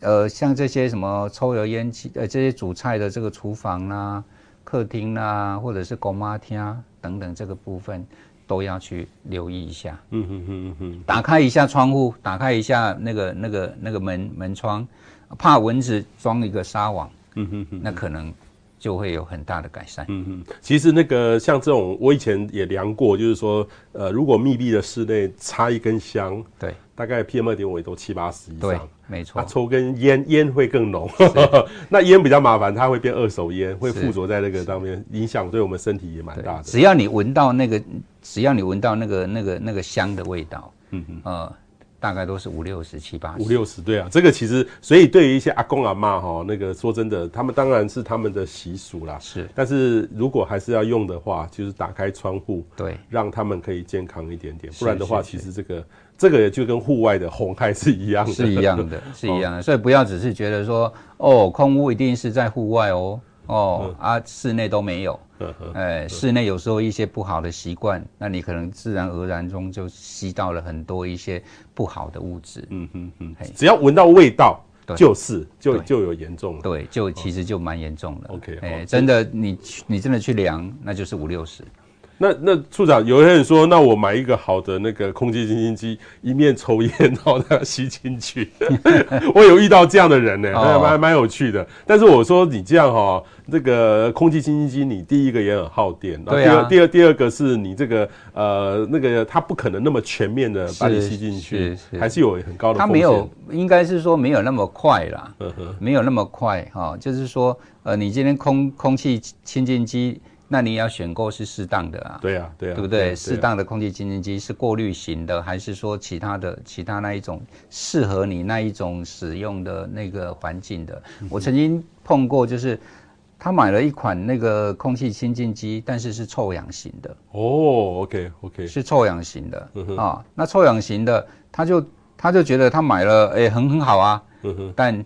呃像这些什么抽油烟机呃这些煮菜的这个厨房啦、客厅啦，或者是公妈厅。等等，这个部分都要去留意一下。嗯哼哼哼，打开一下窗户，打开一下那个那个那个门门窗，怕蚊子装一个纱网。嗯哼哼，那可能就会有很大的改善。嗯哼，其实那个像这种，我以前也量过，就是说，呃，如果密闭的室内插一根香，对，大概 PM 二点五也都七八十以上。没错，啊，抽根烟，烟会更浓。那烟比较麻烦，它会变二手烟，会附着在那个上面，影响对我们身体也蛮大的。只要你闻到那个，只要你闻到那个那个那个香的味道，嗯嗯，呃，大概都是五六十、七八十。五六十，对啊，这个其实，所以对于一些阿公阿妈哈，那个说真的，他们当然是他们的习俗啦。是，但是如果还是要用的话，就是打开窗户，对，让他们可以健康一点点。不然的话，其实这个。这个也就跟户外的红害是一样的，是一样的，是一样的。所以不要只是觉得说，哦，空屋一定是在户外哦，哦啊，室内都没有。哎，室内有时候一些不好的习惯，那你可能自然而然中就吸到了很多一些不好的物质。嗯嗯嗯，只要闻到味道，就是就就有严重了。对，就其实就蛮严重的。OK，哎，真的，你你真的去量，那就是五六十。那那处长，有些人说，那我买一个好的那个空气清新机，一面抽烟，然后它吸进去。我有遇到这样的人呢，还蛮蛮有趣的。但是我说你这样哈、哦，这个空气清新机，你第一个也很耗电，第二、啊、第二第二个是你这个呃那个它不可能那么全面的把你吸进去，还是有很高的。它没有，应该是说没有那么快啦，呵呵没有那么快哈、哦。就是说呃，你今天空空气清净机。那你要选购是适当的啊，对啊，对啊，对不对？适当的空气清净机是过滤型的，还是说其他的其他那一种适合你那一种使用的那个环境的？我曾经碰过，就是他买了一款那个空气清净机，但是是臭氧型的。哦，OK OK，是臭氧型的啊。那臭氧型的，他就他就觉得他买了，哎，很很好啊。但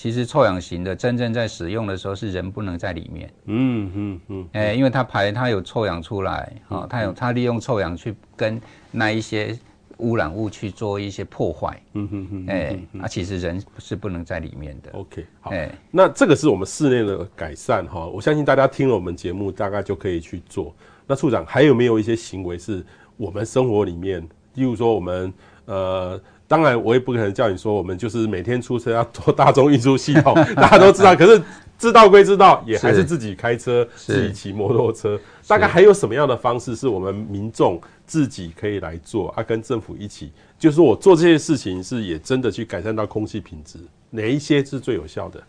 其实臭氧型的真正在使用的时候是人不能在里面，嗯嗯嗯，哎、欸，因为它排它有臭氧出来，啊、哦，它有它利用臭氧去跟那一些污染物去做一些破坏，嗯嗯嗯，哎、欸，那、啊、其实人是不能在里面的。OK，好，哎、欸，那这个是我们室内的改善哈，我相信大家听了我们节目大概就可以去做。那处长还有没有一些行为是我们生活里面，例如说我们呃。当然，我也不可能叫你说，我们就是每天出车要坐大众运输系统，大家都知道。可是知道归知道，也还是自己开车、自己骑摩托车。大概还有什么样的方式是我们民众自己可以来做啊？跟政府一起，就是我做这些事情是也真的去改善到空气品质，哪一些是最有效的？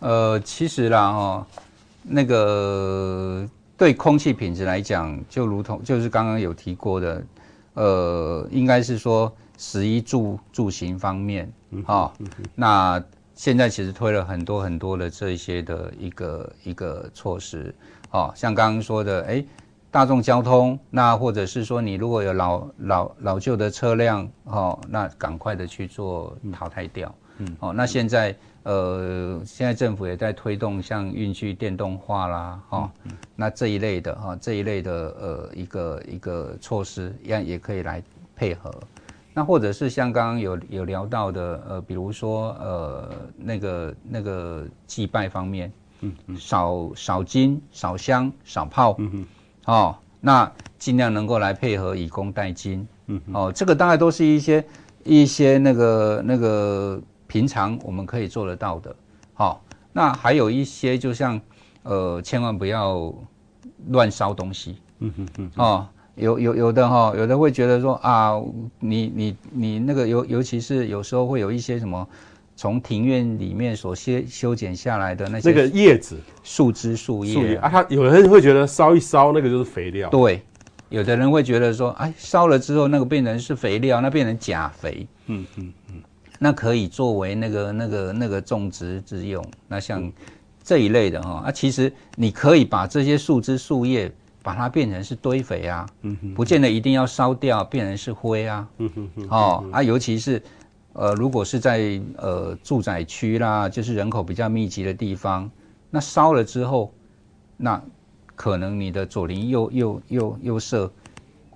呃，其实啦，哈，那个对空气品质来讲，就如同就是刚刚有提过的，呃，应该是说。食衣住住行方面，啊、嗯，那现在其实推了很多很多的这些的一个一个措施，哦，像刚刚说的，哎，大众交通，那或者是说你如果有老老老旧的车辆，哦，那赶快的去做淘汰掉，嗯，哦，那现在呃，现在政府也在推动像运具电动化啦，哈，那这一类的哈，这一类的呃一个一个措施，一样也可以来配合。那或者是像刚刚有有聊到的，呃，比如说呃那个那个祭拜方面，嗯，嗯。少少金少香少炮，嗯嗯，哦，那尽量能够来配合以工代金，嗯哼，哦，这个大概都是一些一些那个那个平常我们可以做得到的，好，哦，那还有一些就像呃千万不要乱烧东西，嗯哼嗯哼，哦。有有有的哈，有的会觉得说啊，你你你那个尤尤其是有时候会有一些什么，从庭院里面所修修剪下来的那些那个叶子、树枝、树叶啊，他有人会觉得烧一烧那个就是肥料。对，有的人会觉得说，哎，烧了之后那个变成是肥料，那变成钾肥。嗯嗯嗯，那可以作为那个那个那个种植之用。那像这一类的哈，啊，其实你可以把这些树枝、树叶。把它变成是堆肥啊，不见得一定要烧掉，变成是灰啊。哦啊，尤其是呃，如果是在呃住宅区啦，就是人口比较密集的地方，那烧了之后，那可能你的左邻右右右右舍，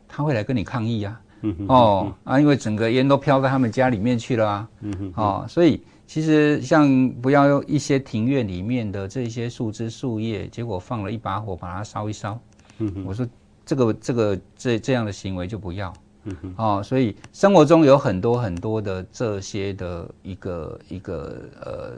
他会来跟你抗议呀。哦啊，因为整个烟都飘到他们家里面去了啊。哦，所以其实像不要用一些庭院里面的这些树枝树叶，结果放了一把火把它烧一烧。嗯，我说这个这个这这样的行为就不要，嗯哼，哦，所以生活中有很多很多的这些的一个一个呃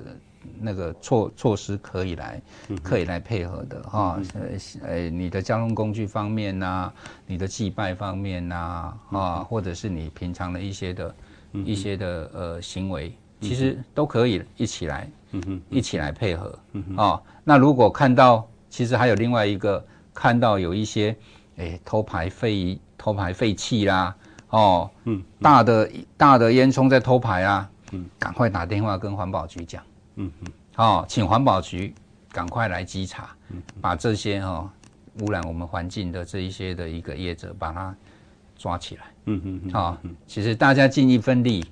那个措措施可以来可以来配合的哈，呃呃你的交通工具方面呐、啊，你的祭拜方面呐啊，啊，或者是你平常的一些的一些的呃行为，其实都可以一起来，嗯哼，一起来配合，嗯哼，哦，那如果看到其实还有另外一个。看到有一些，哎、欸，偷排废偷排废气啦，哦，嗯，大的大的烟囱在偷排啊，嗯，赶快打电话跟环保局讲，嗯嗯，哦，请环保局赶快来稽查，嗯，把这些哈、哦、污染我们环境的这一些的一个业者把它抓起来，嗯嗯嗯，好，其实大家尽一份力，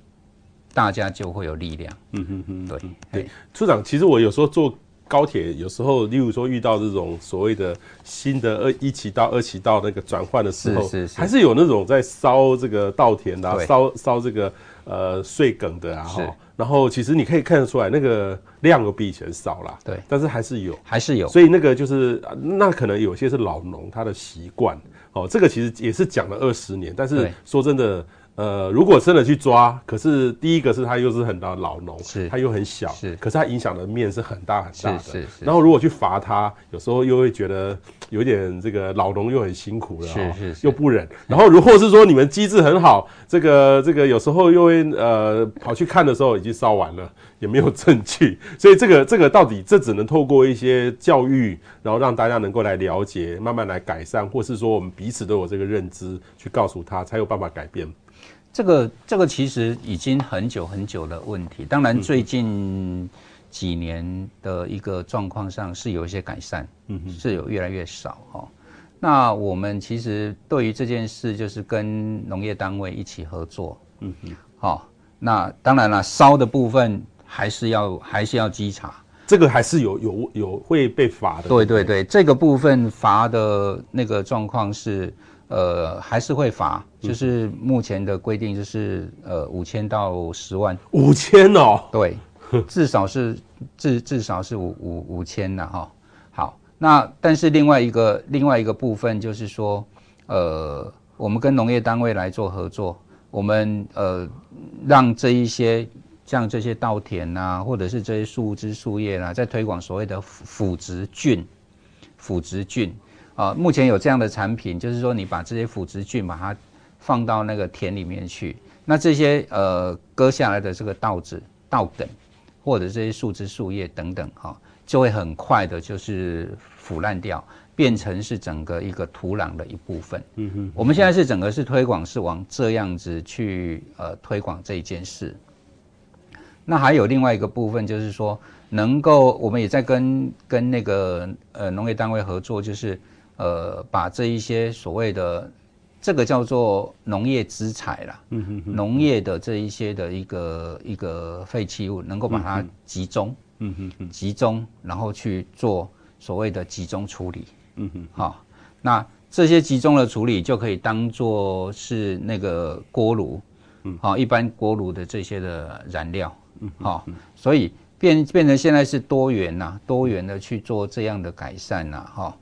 大家就会有力量，嗯嗯嗯，对对，处长，其实我有时候做。高铁有时候，例如说遇到这种所谓的新的二一期到、二期道那个转换的时候，是是是还是有那种在烧这个稻田啊，烧烧这个呃碎梗的啊，哈。然后其实你可以看得出来，那个量又比以前少了，对，但是还是有，还是有。所以那个就是那可能有些是老农他的习惯。哦，这个其实也是讲了二十年，但是说真的。呃，如果真的去抓，可是第一个是他又是很大的老农，是，他又很小，是，可是他影响的面是很大很大的，是是是。然后如果去罚他，有时候又会觉得有点这个老农又很辛苦了，是是是，又不忍。然后如果是说你们机制很好，这个这个有时候又会呃跑去看的时候已经烧完了，也没有证据，所以这个这个到底这只能透过一些教育，然后让大家能够来了解，慢慢来改善，或是说我们彼此都有这个认知去告诉他，才有办法改变。这个这个其实已经很久很久的问题，当然最近几年的一个状况上是有一些改善，嗯，是有越来越少哈。那我们其实对于这件事，就是跟农业单位一起合作，嗯嗯，好。那当然了，烧的部分还是要还是要稽查，这个还是有有有会被罚的。对对对，这个部分罚的那个状况是。呃，还是会罚，就是目前的规定就是呃五千到十万，五千哦，对，至少是至至少是五五五千的哈。好，那但是另外一个另外一个部分就是说，呃，我们跟农业单位来做合作，我们呃让这一些像这些稻田呐、啊，或者是这些树枝树叶啦，在推广所谓的腐殖菌，腐殖菌。啊，目前有这样的产品，就是说你把这些腐殖菌把它放到那个田里面去，那这些呃割下来的这个稻子、稻梗，或者这些树枝、树叶等等，哈，就会很快的就是腐烂掉，变成是整个一个土壤的一部分。嗯哼，我们现在是整个是推广是往这样子去呃推广这一件事。那还有另外一个部分就是说，能够我们也在跟跟那个呃农业单位合作，就是。呃，把这一些所谓的这个叫做农业资材啦，嗯哼哼，农业的这一些的一个一个废弃物，能够把它集中，嗯哼哼，集中，然后去做所谓的集中处理，嗯哼，好，那这些集中的处理就可以当做是那个锅炉，嗯，好，一般锅炉的这些的燃料，嗯，好，所以变变成现在是多元呐，多元的去做这样的改善呐，哈。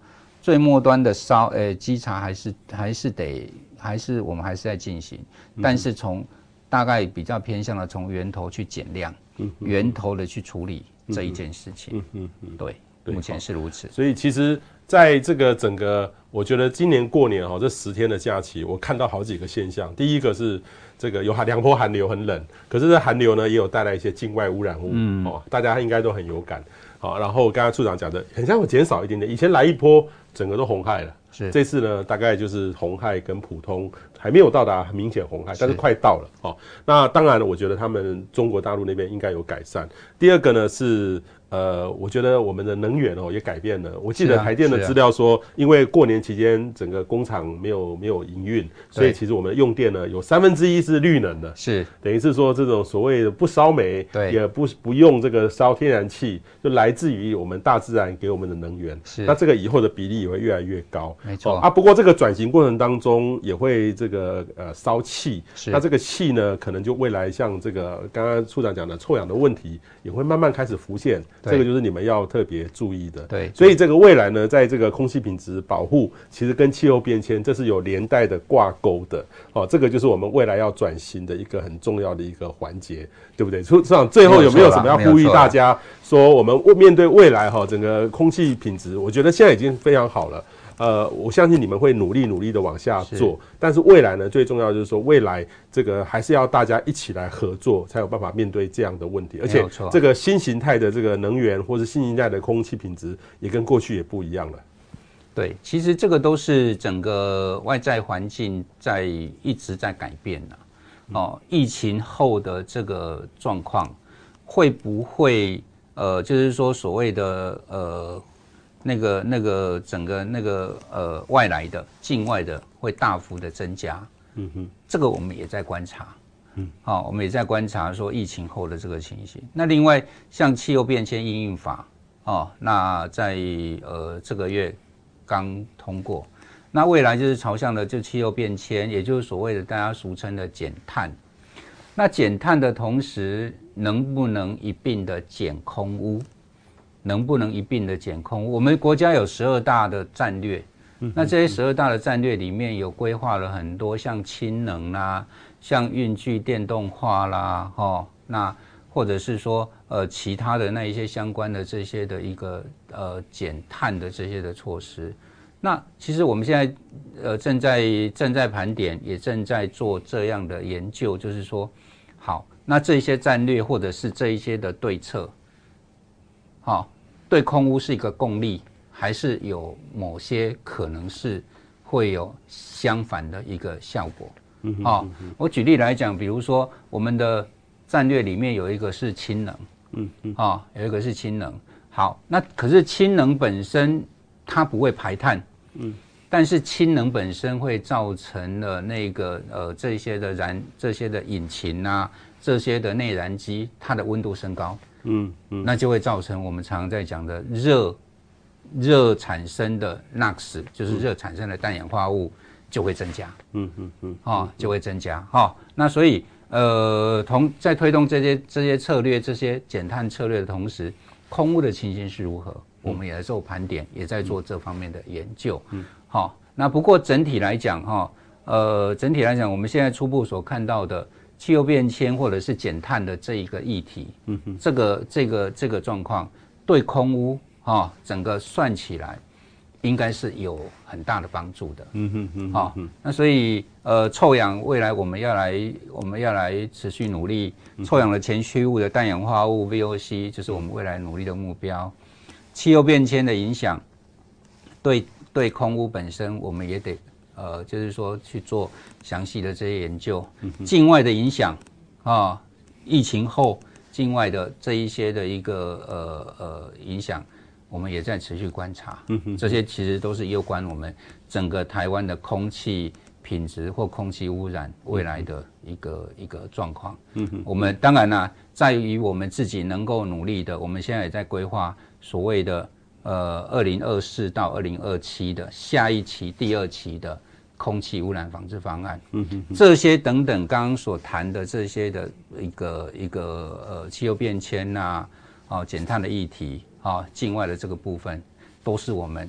最末端的烧，呃，稽查还是还是得，还是我们还是在进行，但是从大概比较偏向的从源头去减量，源头的去处理这一件事情，嗯嗯嗯，对，目前是如此。所以其实在这个整个，我觉得今年过年哈，这十天的假期，我看到好几个现象。第一个是这个有寒两波寒流很冷，可是这寒流呢也有带来一些境外污染物，哦，大家应该都很有感。好，然后刚刚处长讲的很像会减少一点点，以前来一波。整个都红害了，是这次呢，大概就是红害跟普通还没有到达很明显红害，但是快到了哦。那当然了，我觉得他们中国大陆那边应该有改善。第二个呢是。呃，我觉得我们的能源哦也改变了。我记得台电的资料说，因为过年期间整个工厂没有没有营运，所以其实我们的用电呢有三分之一是绿能的，是等于是说这种所谓的不烧煤，对，也不不用这个烧天然气，就来自于我们大自然给我们的能源。是，那这个以后的比例也会越来越高。没错啊，不过这个转型过程当中也会这个呃烧气，是，那这个气呢，可能就未来像这个刚刚处长讲的臭氧的问题，也会慢慢开始浮现。这个就是你们要特别注意的。对，所以这个未来呢，在这个空气品质保护，其实跟气候变迁这是有连带的挂钩的。哦，这个就是我们未来要转型的一个很重要的一个环节，对不对？处长最后有没有什么要呼吁大家说，我们面对未来哈，整个空气品质，我觉得现在已经非常好了。呃，我相信你们会努力努力的往下做，是，但是未来呢，最重要就是说，未来这个还是要大家一起来合作，才有办法面对这样的问题。而且，这个新形态的这个能源或是新形态的空气品质，也跟过去也不一样了。对，其实这个都是整个外在环境在一直在改变的。哦，疫情后的这个状况，会不会呃，就是说所谓的呃。那个、那个整个那个呃外来的境外的会大幅的增加，嗯哼，这个我们也在观察，嗯，好、哦，我们也在观察说疫情后的这个情形。那另外像气候变迁应用法，哦，那在呃这个月刚通过，那未来就是朝向的就气候变迁，也就是所谓的大家俗称的减碳。那减碳的同时，能不能一并的减空污？能不能一并的减空？我们国家有十二大的战略，嗯、那这些十二大的战略里面有规划了很多，像氢能啦，像运具电动化啦，哦，那或者是说呃其他的那一些相关的这些的一个呃减碳的这些的措施。那其实我们现在呃正在正在盘点，也正在做这样的研究，就是说，好，那这些战略或者是这一些的对策，好，对空屋是一个共利，还是有某些可能是会有相反的一个效果？嗯，好，我举例来讲，比如说我们的战略里面有一个是氢能，嗯嗯，啊，有一个是氢能，好，那可是氢能本身它不会排碳。嗯，但是氢能本身会造成了那个呃这些的燃这些的引擎啊，这些的内燃机它的温度升高，嗯嗯，那就会造成我们常常在讲的热热产生的 NOx，就是热产生的氮氧化物就会增加，嗯嗯嗯，啊就会增加哈、哦。那所以呃同在推动这些这些策略这些减碳策略的同时，空污的情形是如何？我们也在做盘点，也在做这方面的研究。嗯，好，那不过整体来讲，哈，呃，整体来讲，我们现在初步所看到的气候变迁或者是减碳的这一个议题，嗯哼，这个这个这个状况对空污哈，整个算起来应该是有很大的帮助的。嗯哼嗯，好，那所以呃，臭氧未来我们要来我们要来持续努力，臭氧的前驱物的氮氧化物 VOC 就是我们未来努力的目标。气候变迁的影响，对对空污本身，我们也得呃，就是说去做详细的这些研究。境外的影响啊，疫情后境外的这一些的一个呃呃影响，我们也在持续观察。这些其实都是有关我们整个台湾的空气品质或空气污染未来的一个一个状况。我们当然呢，在于我们自己能够努力的，我们现在也在规划。所谓的呃，二零二四到二零二七的下一期、第二期的空气污染防治方案，嗯哼哼，这些等等，刚刚所谈的这些的一个一个呃气候变迁呐，啊减碳的议题啊，境外的这个部分，都是我们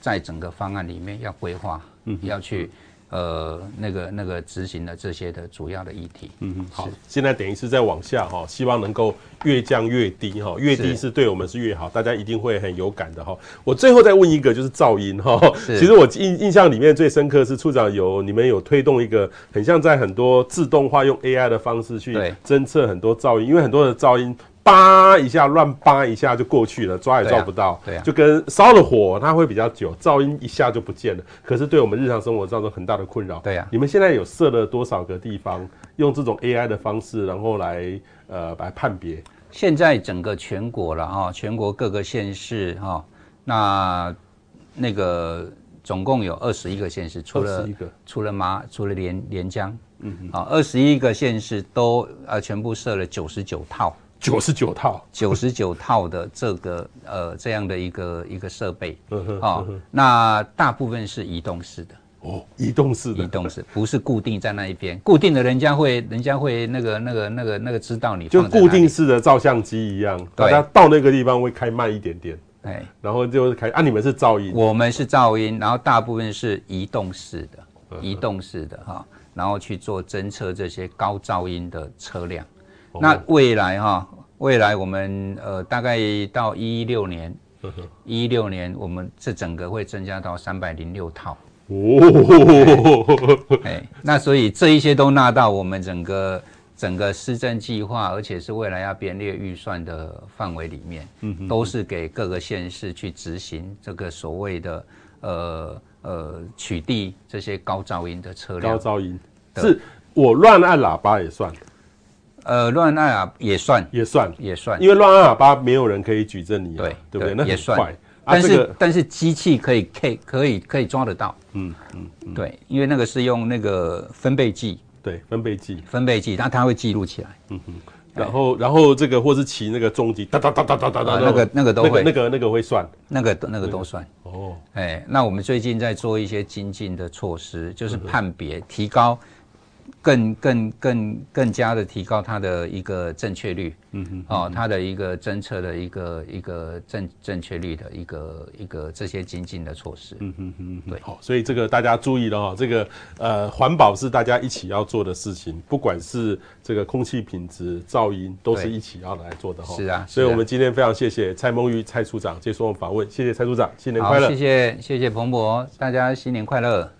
在整个方案里面要规划，嗯，要去。呃，那个那个执行的这些的主要的议题，嗯嗯，好，现在等于是在往下哈，希望能够越降越低哈，越低是对我们是越好，大家一定会很有感的哈。我最后再问一个，就是噪音哈，其实我印印象里面最深刻是处长有你们有推动一个很像在很多自动化用 AI 的方式去侦测很多噪音，因为很多的噪音。叭一下，乱叭一下就过去了，抓也抓不到。对啊，对啊，就跟烧了火，它会比较久，噪音一下就不见了。可是对我们日常生活造成很大的困扰。对啊，你们现在有设了多少个地方，用这种 AI 的方式，然后来呃来判别？现在整个全国了哈，全国各个县市哈，那那个总共有二十一个县市，除了除了麻，除了连连江，嗯嗯，好，二十一个县市都呃全部设了九十九套。九十九套，九十九套的这个呃这样的一个一个设备，啊、哦，那大部分是移动式的。哦，移动式的，移动式不是固定在那一边，固定的人家会人家会那个那个那个那个知道你就固定式的照相机一样，大家到那个地方会开慢一点点，哎，然后就是开啊，你们是噪音，我们是噪音，然后大部分是移动式的，移动式的哈、哦，然后去做侦测这些高噪音的车辆。那未来哈，未来我们呃大概到一六年，一六年我们这整个会增加到三百零六套。哦，哎，那所以这一些都纳到我们整个整个施政计划，而且是未来要编列预算的范围里面，嗯，都是给各个县市去执行这个所谓的呃呃取缔这些高噪音的车辆，高噪音。是我乱按喇叭也算。呃，乱按喇叭也算，也算，也算，因为乱按喇叭没有人可以举证你，对，对不对？那也算。但是，但是机器可以，可以，可以，可以抓得到。嗯嗯，对，因为那个是用那个分贝计，对，分贝计，分贝计，那它会记录起来。嗯嗯。然后，然后这个或是骑那个重机，哒哒哒哒哒哒哒，那个那个都会，那个那个会算，那个那个都算。哦，哎，那我们最近在做一些精进的措施，就是判别，提高。更更更更加的提高它的一个正确率，嗯哼，哦，它的一个侦测的一个一个正正确率的一个一个这些精进的措施，嗯哼哼，对，好，所以这个大家注意了哈，这个呃环保是大家一起要做的事情，不管是这个空气品质、噪音，都是一起要来做的哈。是啊，所以我们今天非常谢谢蔡梦玉蔡处长接受我们访问，谢谢蔡处长，新年快乐，谢谢谢谢彭博，大家新年快乐。